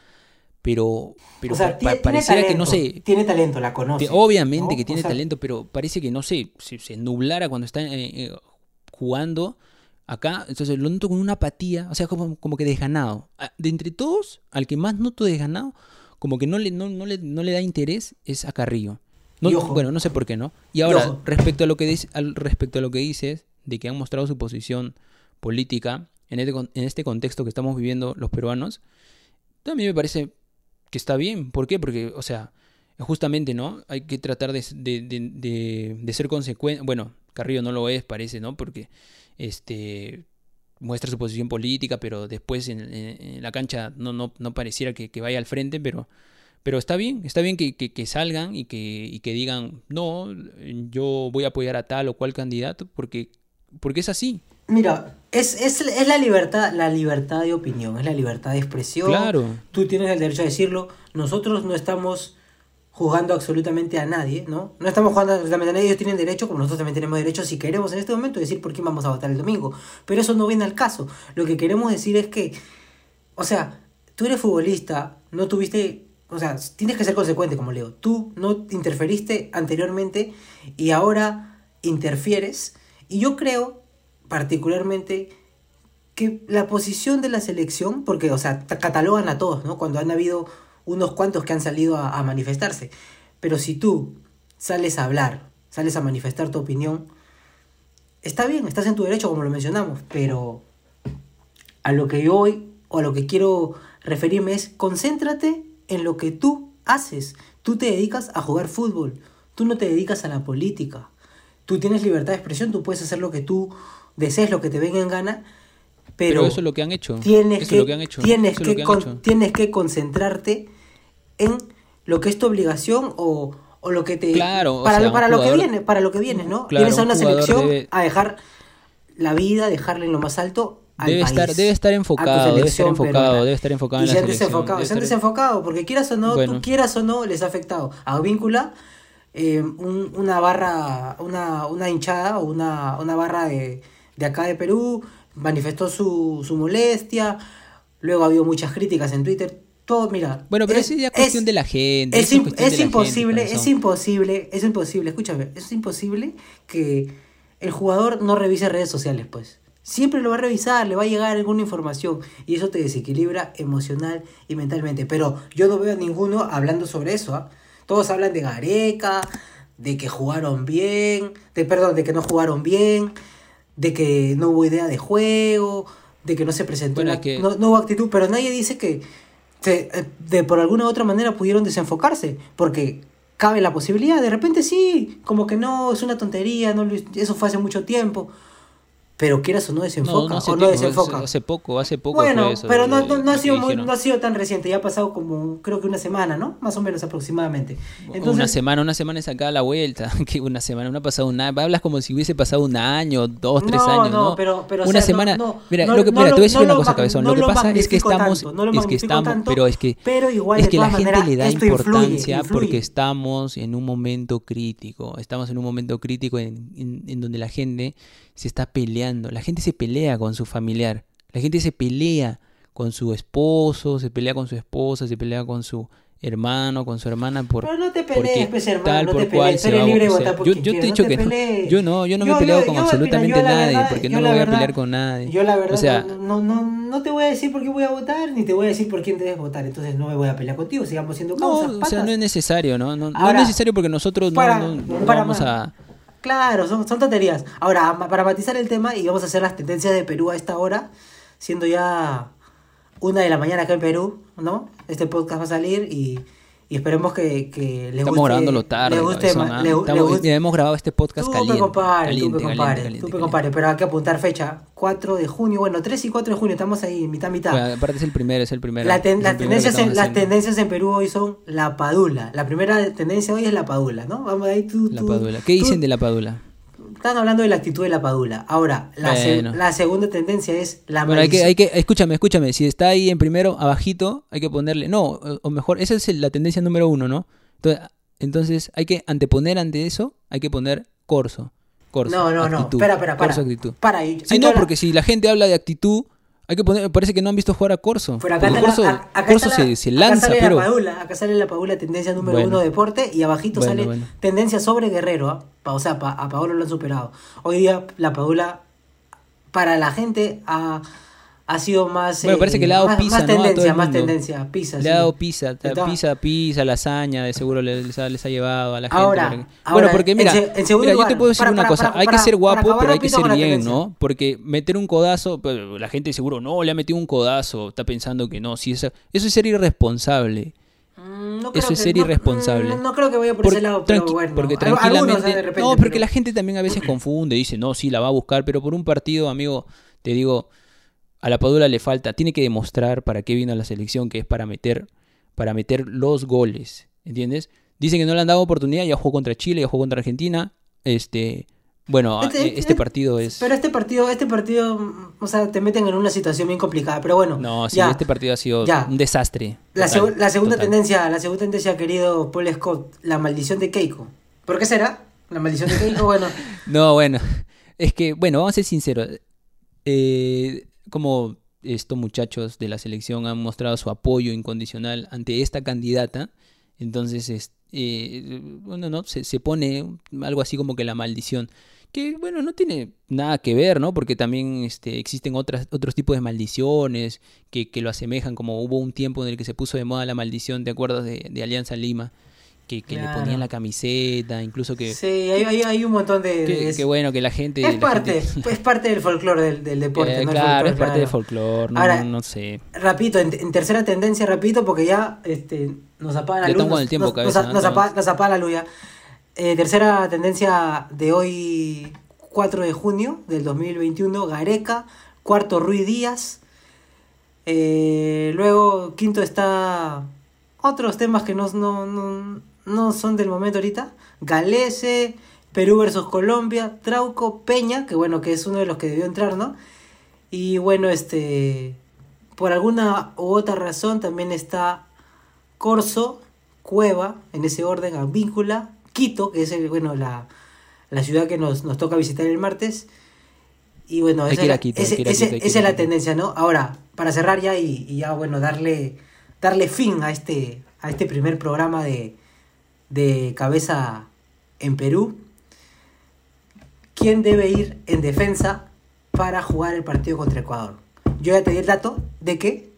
pero, pero pareciera que no sé. Tiene talento, la conoce. obviamente que tiene talento, pero parece que no sé, se, se nublara cuando está eh, eh, jugando acá. Entonces lo noto con una apatía, o sea, como, como que desganado. De entre todos, al que más noto desganado, como que no le, no, no le, no le da interés, es a Carrillo. No, bueno, no sé por qué, ¿no? Y ahora, respecto a lo que al, respecto a lo que dices, de que han mostrado su posición política en este, en este contexto que estamos viviendo los peruanos, también me parece que está bien. ¿Por qué? Porque, o sea, justamente, ¿no? Hay que tratar de, de, de, ser consecuente. Bueno, Carrillo no lo es, parece, ¿no? Porque este muestra su posición política, pero después en, la cancha no, no, no pareciera que, vaya al frente, pero, pero está bien, está bien que, que, salgan y que, y que digan, no, yo voy a apoyar a tal o cual candidato, porque, porque es así. Mira, es, es, es, la libertad, la libertad de opinión, es la libertad de expresión. Claro. Tú tienes el derecho a decirlo. Nosotros no estamos juzgando absolutamente a nadie, ¿no? No estamos jugando absolutamente a nadie, ellos tienen derecho, como nosotros también tenemos derecho, si queremos en este momento, decir por quién vamos a votar el domingo. Pero eso no viene al caso. Lo que queremos decir es que, o sea, tú eres futbolista, no tuviste, o sea, tienes que ser consecuente, como leo. Tú no interferiste anteriormente y ahora interfieres. Y yo creo, particularmente, que la posición de la selección, porque, o sea, catalogan a todos, ¿no? Cuando han habido unos cuantos que han salido a, manifestarse. Pero si tú sales a hablar, sales a manifestar tu opinión, está bien, estás en tu derecho, como lo mencionamos, pero a lo que yo o a lo que quiero referirme es, concéntrate en lo que tú haces. Tú te dedicas a jugar fútbol, tú no te dedicas a la política. Tú tienes libertad de expresión, tú puedes hacer lo que tú desees, lo que te venga en gana, pero, eso es lo que han hecho. Tienes eso que, es lo que han hecho. Tienes, que lo que han con- hecho. tienes que concentrarte en lo que es tu obligación o, o lo que te Claro, o para, sea, lo, para lo que viene, para lo que vienes, ¿no? Claro, Vienes a un una selección debe- a dejar la vida, dejarle en lo más alto al Debe país, estar, debe estar enfocado, debe estar enfocado, peruana. debe estar enfocado y en se la han desenfocado, se han desenfocado, porque quieras o no, Bueno. tú quieras o no, les ha afectado. A Víncula, eh, un- una barra, una, una hinchada o una, una barra de, de acá de Perú manifestó su, su molestia, luego ha habido muchas críticas en Twitter, todo, mira. Bueno, pero eso ya es cuestión de la gente, Es, es es de la imposible, gente, es imposible, es imposible, escúchame, es imposible que el jugador no revise redes sociales, pues. Siempre lo va a revisar, le va a llegar alguna información y eso te desequilibra emocional y mentalmente. Pero yo no veo a ninguno hablando sobre eso. ¿ah? Todos hablan de Gareca, de que jugaron bien, de perdón, de que no jugaron bien, de que no hubo idea de juego, de que no se presentó, Bueno, la- que- no, no hubo actitud, pero nadie dice que se- eh, de por alguna u otra manera pudieron desenfocarse, porque cabe la posibilidad, de repente sí, como que no, es una tontería, no eso fue hace mucho tiempo, pero quieras o no No, desenfoca, no hace o no tiempo, desenfoca. hace- poco, hace poco bueno, fue eso. pero no, no, no ha sido muy- no ha sido tan reciente, ya ha pasado como creo que una semana, ¿no? Más o menos aproximadamente. una Entonces, semana, una semana es acá a la vuelta. que una semana, no ha pasado un año. Hablas como si hubiese pasado un año, dos, tres No, años, no, ¿no? pero- pero, o una sea, no- semana. no, mira, no- lo que, no mira, te voy a decir no una cosa, cabezón. no lo que pasa es que estamos, tanto, no lo es que estamos, tanto, pero es que pero igual, es que la gente le da influye, importancia influye. porque estamos en un momento crítico. Estamos en un momento crítico en, en- en donde la gente se está peleando. La gente se pelea con su familiar. La gente se pelea con su esposo, se pelea con su esposa, se pelea con su hermano, con su hermana por Pero no te pelees, pues, hermano, tal no por te cual se va a- libre sea, votar por yo, yo te he dicho no que no, yo no, yo no me he peleado con mira, absolutamente nadie, verdad- porque no me voy a pelear con nadie. Yo la verdad o sea, no, no, no, no te voy a decir por qué voy a votar, ni te voy a decir por quién debes votar, entonces no me voy a pelear contigo, sigamos siendo no, causas, o sea, no es necesario, ¿no? No, no es necesario porque nosotros no, para- no- no para vamos más. a... Claro, son, son tonterías. Ahora, para matizar el tema, y vamos a hacer las tendencias de Perú a esta hora, siendo ya una de la mañana acá en Perú, ¿no? Este podcast va a salir y, y esperemos que, que les Estamos guste. grabándolo tarde, les guste, cabezón, Estamos- guste- hemos grabado este podcast Tú, caliente, pe compadre, caliente, tú, pe caliente, tú, compadre, pero hay que apuntar fecha, 4 de junio, bueno, 3 y 4 de junio, estamos ahí, mitad, mitad. Bueno, aparte es el primero, es el primero. La ten- las, tendencias en, las tendencias en Perú hoy son la padula. La primera tendencia hoy es la padula, ¿no? Vamos ahí, tú, La tú- padula. ¿Qué dicen de la padula? Están hablando de la actitud de la padula. Ahora, la, se- Bueno. la segunda tendencia es la Bueno, hay que, hay que, escúchame, escúchame, si está ahí en primero, abajito, hay que ponerle, no, o, mejor, esa es la tendencia número uno, ¿no? Entonces, entonces hay que anteponer ante eso, hay que poner corso, corso, No, no, no. actitud, Espera, espera, para. corso, actitud. Para. Si hay que no, porque si la gente habla de actitud, hay que poner, parece que no han visto jugar a Corso. Pero acá está Corso, la, a- acá Corso está la- se, se acá lanza, sale pero... la padula, acá sale la padula tendencia número Bueno. uno deporte y abajito Bueno, sale bueno. tendencia sobre Guerrero, ¿ah? O sea, pa- a Paolo lo han superado. Hoy día la padula para la gente ha, ha sido más Bueno, parece que le ha dado más, pizza, más tendencia, más tendencia, pizza. Le ha dado pizza, Está- pizza, pizza, lasaña, de seguro les, ha, les ha llevado a la gente. Ahora, bueno, porque mira, mira, yo te puedo decir una cosa, hay que ser guapo, pero hay que ser bien. ¿no? Porque meter un codazo, la gente seguro, no, le ha metido un codazo, está pensando que no, si eso, eso es ser irresponsable. Mm, Eso es ser irresponsable. mm, No, creo que vaya por Por- ese lado, pero bueno. porque tranquilamente, de repente, no, porque pero- la gente también a veces confunde, dice, no, sí, la va a buscar, pero por un partido, amigo, te digo, a la Padula le falta, tiene que demostrar para qué vino a la selección, que es para meter, para meter los goles, ¿entiendes? Dicen que no le han dado oportunidad, ya jugó contra Chile, ya jugó contra Argentina, este, bueno, Este- este, este- este partido es, Pero este partido, este partido, o sea, te meten en una situación bien complicada. Pero bueno, no, sí, ya. este partido ha sido ya. un desastre. La, total, la segunda total. tendencia, la segunda tendencia, querido Paul Scott, la maldición de Keiko. ¿Por qué será? La maldición de Keiko, bueno, No, bueno, es que, bueno, vamos a ser sinceros. Eh, como estos muchachos de la selección han mostrado su apoyo incondicional ante esta candidata, entonces es- eh, bueno, ¿no? Se, se pone algo así como que la maldición. Que, bueno, no tiene nada que ver, ¿no? Porque también este, existen otras, otros tipos de maldiciones que, que lo asemejan, como hubo un tiempo en el que se puso de moda la maldición, ¿te acuerdas? De, de Alianza Lima, que, que le ponían la camiseta, incluso que... Sí, hay, hay, hay un montón de... que- de- que bueno, que la gente... es la parte, gente- es parte del folclore del, del deporte. Eh, claro, es parte del claro. folclore, no, Ahora, no, no sé. Rapidito, en, en tercera tendencia, rapidito, porque ya este, nos apaga la luz. nos- el tiempo, nos, cabeza, nos, apaga la luz ya. Eh, tercera tendencia de hoy, 4 de junio del 2021, Gareca. Cuarto, Ruiz Díaz. Eh, luego, quinto está otros temas que no, no, no, no son del momento ahorita. Galese, Perú versus Colombia, Trauco, Peña, que bueno, que es uno de los que debió entrar, ¿no? Y bueno, este, por alguna u otra razón también está Corso, Cueva, en ese orden, Advíncula, Quito, que es el, bueno, la, la ciudad que nos, nos toca visitar el martes. Y bueno, esa, es la- Quito, ese- ese- esa es tendencia, ¿no? Ahora, para cerrar ya y, y ya, bueno, darle, darle fin a este, a este primer programa de, de Cabeza en Perú. ¿Quién debe ir en defensa para jugar el partido contra Ecuador? Yo ya te di el dato de que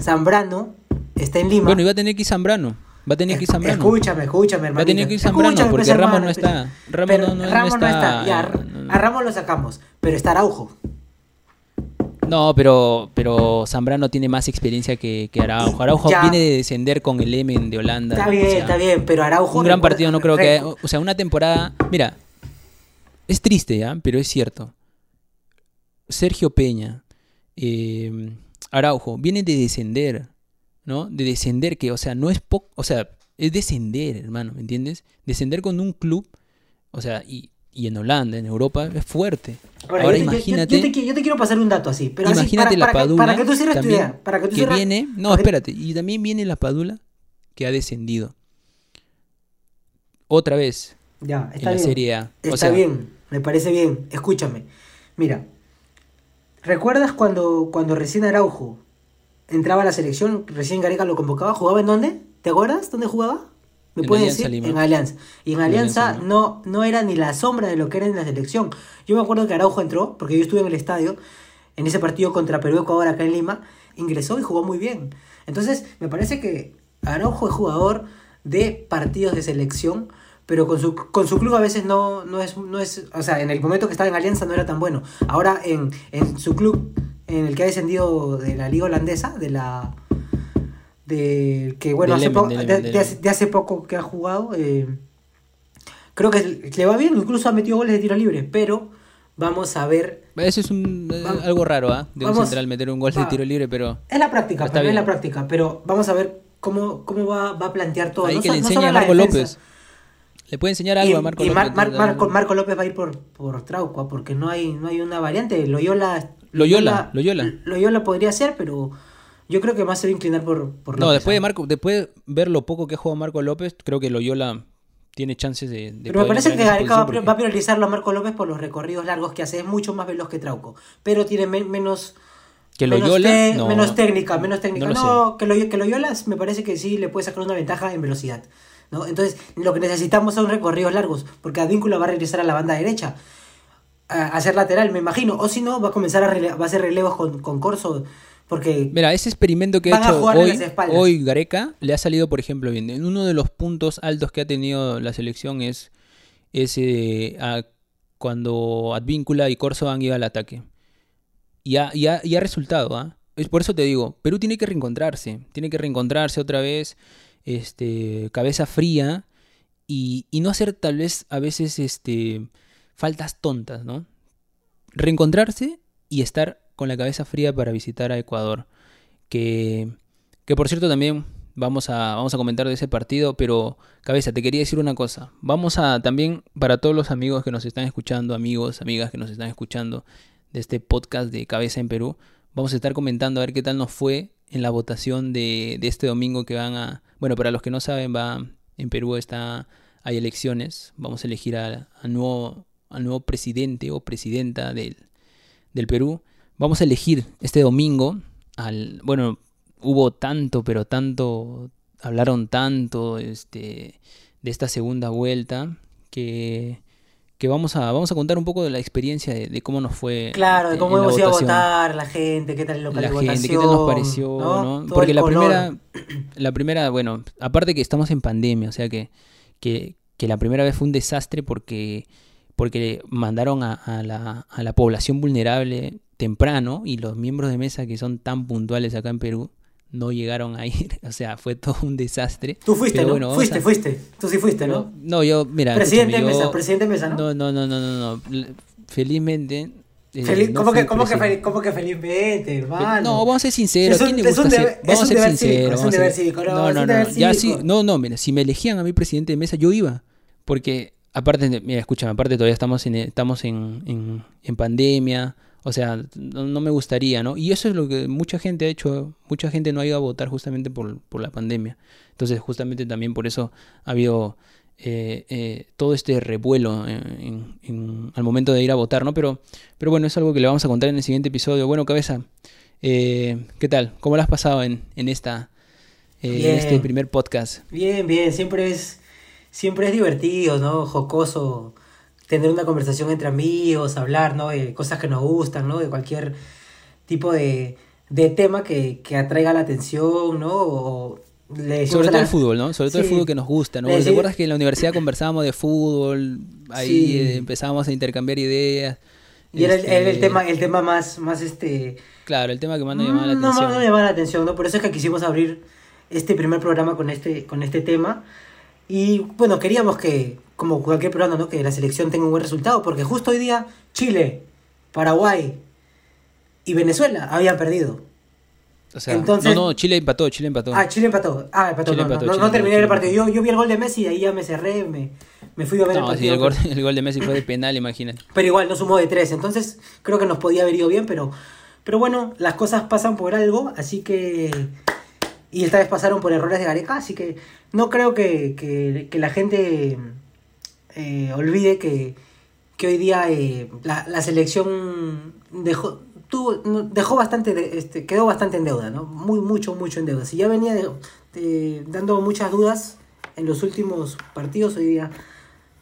Zambrano está en Lima. Bueno, iba a tener que ir Zambrano. Va a tener que ir Zambrano. Escúchame, escúchame, Va hermano. a tener que ir Zambrano, porque Ramos no está. Ramos no- no- no está, Ya, a Ramos lo sacamos, pero está Araujo. No, pero, pero Zambrano tiene más experiencia que, que Araujo. Araujo Ya. viene de descender con el Emen de Holanda. Está o bien, sea, está bien, pero Araujo. Un gran partido no creo que... O sea, una temporada... Mira, es triste, ¿ya? Pero es cierto. Sergio Peña, eh, Araujo, vienen de descender, ¿no? De descender, que, o sea, no es poco... O sea, es descender, hermano, ¿me entiendes? Descender con un club, o sea, y, y en Holanda, en Europa, es fuerte. Ahora, Ahora yo te- imagínate... Yo, te, qui- yo te quiero pasar un dato así, pero así, Imagínate para, la para que- Padula para que tú también, idea. Para que tú que viene, no, para que- espérate, y también viene la Padula que ha descendido. Otra vez Ya, en está la bien. Serie A. O Está sea, bien, me parece bien. Escúchame. Mira, ¿recuerdas cuando, cuando recién Araujo entraba a la selección, recién Gareca lo convocaba? ¿Jugaba en dónde? ¿Te acuerdas dónde jugaba? ¿Me Alianza decir? Lima. En Alianza. Y en En Alianza Alianza no, no era ni la sombra de lo que era en la selección. Yo me acuerdo que Araujo entró, porque yo estuve en el estadio, en ese partido contra Perú-Ecuador acá en Lima, ingresó y jugó muy bien. Entonces, me parece que Araujo es jugador de partidos de selección, pero con su, con su club a veces no, no, es, no es, o sea, en el momento que estaba en Alianza no era tan bueno. Ahora en, en su club, en el que ha descendido de la liga holandesa, de la... De, que bueno, hace, po- de, hace, de hace poco que ha jugado, eh, creo que le va bien, incluso ha metido goles de tiro libre, pero vamos a ver Eso es un, eh, Vamos- algo raro, ¿ah? De un central meter un gol de tiro libre, pero Es la práctica, mí es la práctica, pero vamos a ver cómo, cómo va, va a plantear todo. ahí No que le no solo a Marco. López. Le puede enseñar Y, algo a Marco y López. Mar- Mar- Marco, Marco López va a ir por, por Trauco, ¿ah? porque no hay, no hay una variante. Loyola, Loyola, Loyola. Loyola podría ser, pero yo creo que más se va a inclinar por, por No, después de ¿ah? Marco, después de ver lo poco que ha jugado Marco López, creo que Loyola tiene chances de, de Pero me parece que Gareca va, a va priorizarlo a Marco López por los recorridos largos que hace. Es mucho más veloz que Trauco, pero tiene men- menos... Que menos Loyola, no. menos técnica, menos técnica. No No, lo que, Loy- que Loyola me parece que sí le puede sacar una ventaja en velocidad. ¿no? Entonces, lo que necesitamos son recorridos largos, porque Advíncula va a regresar a la banda derecha, a, a ser lateral, me imagino. O si no, va a comenzar a, rele- va a hacer relevos con, con Corso, porque Mira, ese experimento que ha hecho hoy, hoy Gareca le ha salido, por ejemplo, bien. En uno de los puntos altos que ha tenido la selección es, es eh, a- cuando Advíncula y Corso han ido al ataque. Y ha, y ha- y ha resultado, ¿ah? Es por eso te digo, Perú tiene que reencontrarse, tiene que reencontrarse otra vez, este, cabeza fría y, y no hacer tal vez a veces este, faltas tontas, ¿no? Reencontrarse y estar con la cabeza fría para visitar a Ecuador. Que, que por cierto también vamos a, vamos a comentar de ese partido, pero cabeza, te quería decir una cosa. Vamos a también, para todos los amigos que nos están escuchando, amigos, amigas que nos están escuchando de este podcast de Cabeza en Perú, vamos a estar comentando a ver qué tal nos fue en la votación de, de este domingo que van a... Bueno, para los que no saben, va en Perú está hay elecciones, vamos a elegir a, a nuevo, al nuevo presidente o presidenta del, del Perú. Vamos a elegir este domingo al... Bueno, hubo tanto, pero tanto hablaron tanto este, de esta segunda vuelta que, que vamos, a, vamos a contar un poco de la experiencia de, de cómo nos fue. Claro, de este, cómo hemos ido a votar, la gente, qué tal el local La de gente, votación. qué tal nos pareció, ¿no? ¿no? Porque la color. primera, la primera, bueno, aparte que estamos en pandemia, o sea que, que, que la primera vez fue un desastre porque, porque mandaron a, a la, a la población vulnerable temprano y los miembros de mesa que son tan puntuales acá en Perú no llegaron a ir, o sea, fue todo un desastre. Tú fuiste, Pero ¿no? bueno, fuiste, a- fuiste. Tú sí fuiste, ¿no? No, yo, mira, presidente de mesa, yo- presidente de mesa, ¿no? no, no, no, no, no, no. Felizmente. eh, Feliz- no ¿cómo, que, cómo, que fel- ¿Cómo que felizmente, hermano? No, vamos a ser sinceros. Un- ¿Quién le gusta deber- ser? Vamos a ser cívico, sinceros. es un vamos cívico, no, No, no, no. deber Ya sí, cívico. no, no, mira, si me elegían a mí presidente de mesa, yo iba. Porque, aparte, mira, escúchame, aparte todavía estamos en, estamos en, en, en pandemia. O sea, no, no me gustaría, ¿no? Y eso es lo que mucha gente ha hecho. Mucha gente no ha ido a votar justamente por, por la pandemia. Entonces, justamente también por eso ha habido eh, eh, todo este revuelo en- en- en- al momento de ir a votar, ¿no? Pero, pero bueno, es algo que le vamos a contar en el siguiente episodio. Bueno, cabeza, eh, ¿qué tal? ¿Cómo lo has pasado en, en esta eh, en este primer podcast? Bien, bien, siempre es, siempre es divertido, ¿no? Jocoso tener una conversación entre amigos, hablar, ¿no? De cosas que nos gustan, ¿no? De cualquier tipo de, de tema que, que atraiga la atención, ¿no? O le decimos Sobre todo la- el fútbol, ¿no? Sobre todo el fútbol que nos gusta, ¿no? ¿Te acuerdas que en la universidad conversábamos de fútbol? Ahí Sí. eh, empezábamos a intercambiar ideas. Y era el, era el Este, tema, el tema más, más este... Claro, el tema que más nos llamaba la no, atención. no llamaba la atención, ¿no? Por eso es que quisimos abrir este primer programa con este, con este tema. Y bueno, queríamos que, como cualquier programa, ¿no? Que la selección tenga un buen resultado, porque justo hoy día Chile, Paraguay y Venezuela habían perdido. O sea, Entonces- no, no, Chile empató, Chile empató. Ah, Chile empató. Ah, empató. Chile no, no, empató, no, Chile no empató, terminé el partido. Yo, yo vi el gol de Messi y ahí ya me cerré, me, me fui a ver el no, sí, partido. el gol, el gol de Messi fue de penal, imagínate. Pero igual no sumó de tres, entonces creo que nos podía haber ido bien, pero, pero bueno, las cosas pasan por algo, así que... Y esta vez pasaron por errores de Gareca, así que no creo que, que- que la gente eh, olvide que, que hoy día eh, la, la selección dejó, tuvo, dejó bastante, de- este, quedó bastante en deuda, ¿no? Muy, mucho, mucho en deuda. Si ya venía de- de- dando muchas dudas en los últimos partidos, hoy día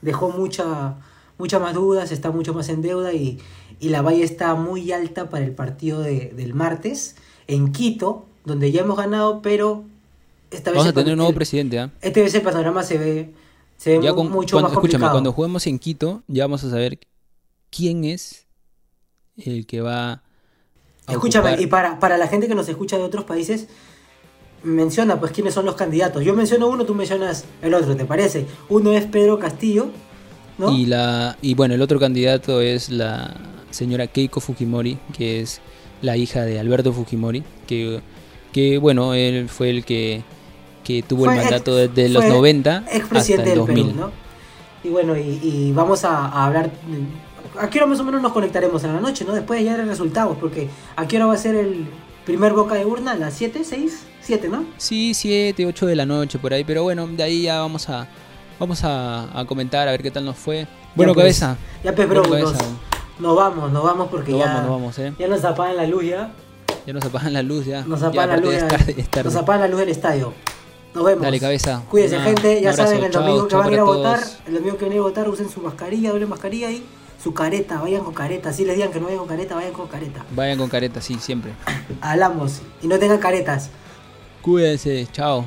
dejó mucha, muchas más dudas, está mucho más en deuda y, y la valla está muy alta para el partido de- del martes en Quito, donde ya hemos ganado, pero esta vez Vamos a tener un nuevo presidente, ¿ah? Este vez el panorama se ve, se ve Ya mu- con- mucho cuando- más escúchame, complicado. cuando juguemos en Quito, ya vamos a saber quién es el que va a Escúchame, ocupar- y para, para la gente que nos escucha de otros países, menciona pues quiénes son los candidatos. Yo menciono uno, tú mencionas el otro, ¿te parece? Uno es Pedro Castillo, ¿no? Y, la, y bueno, el otro candidato es la señora Keiko Fujimori, que es la hija de Alberto Fujimori, que, que bueno, él fue el que, que tuvo Fue el ex- mandato desde los fue 90 hasta el del 2000. Perú, ¿no? Y bueno, y, y vamos a, a hablar. ¿A qué hora más o menos nos conectaremos en la noche, no? Después de ya de resultados, porque ¿a qué hora va a ser el primer boca de urna? ¿A las 7, 6? 7, ¿no? Sí, 7, 8 de la noche por ahí, pero bueno, de ahí ya vamos a vamos a, a comentar a ver qué tal nos fue. Bueno, pues, cabeza. Ya, pues, bro, Bueno, nos, cabeza. nos vamos, nos vamos porque Nos ya, vamos, nos vamos, eh. ya nos apagan la luz ya. Ya nos apagan la luz ya. Nos Ya, apagan la luz, ya ya- es tarde, es tarde. nos apagan la luz del estadio. Nos vemos. Dale, cabeza. Cuídense, gente. Ya saben, el domingo que chao van a ir a votar, el domingo que van a ir a votar, usen su mascarilla, doble mascarilla y su careta. Vayan con careta. Si les digan que no vayan con careta, vayan con careta. Vayan con careta, sí, siempre. Hablamos. Y no tengan caretas. Cuídense, chao.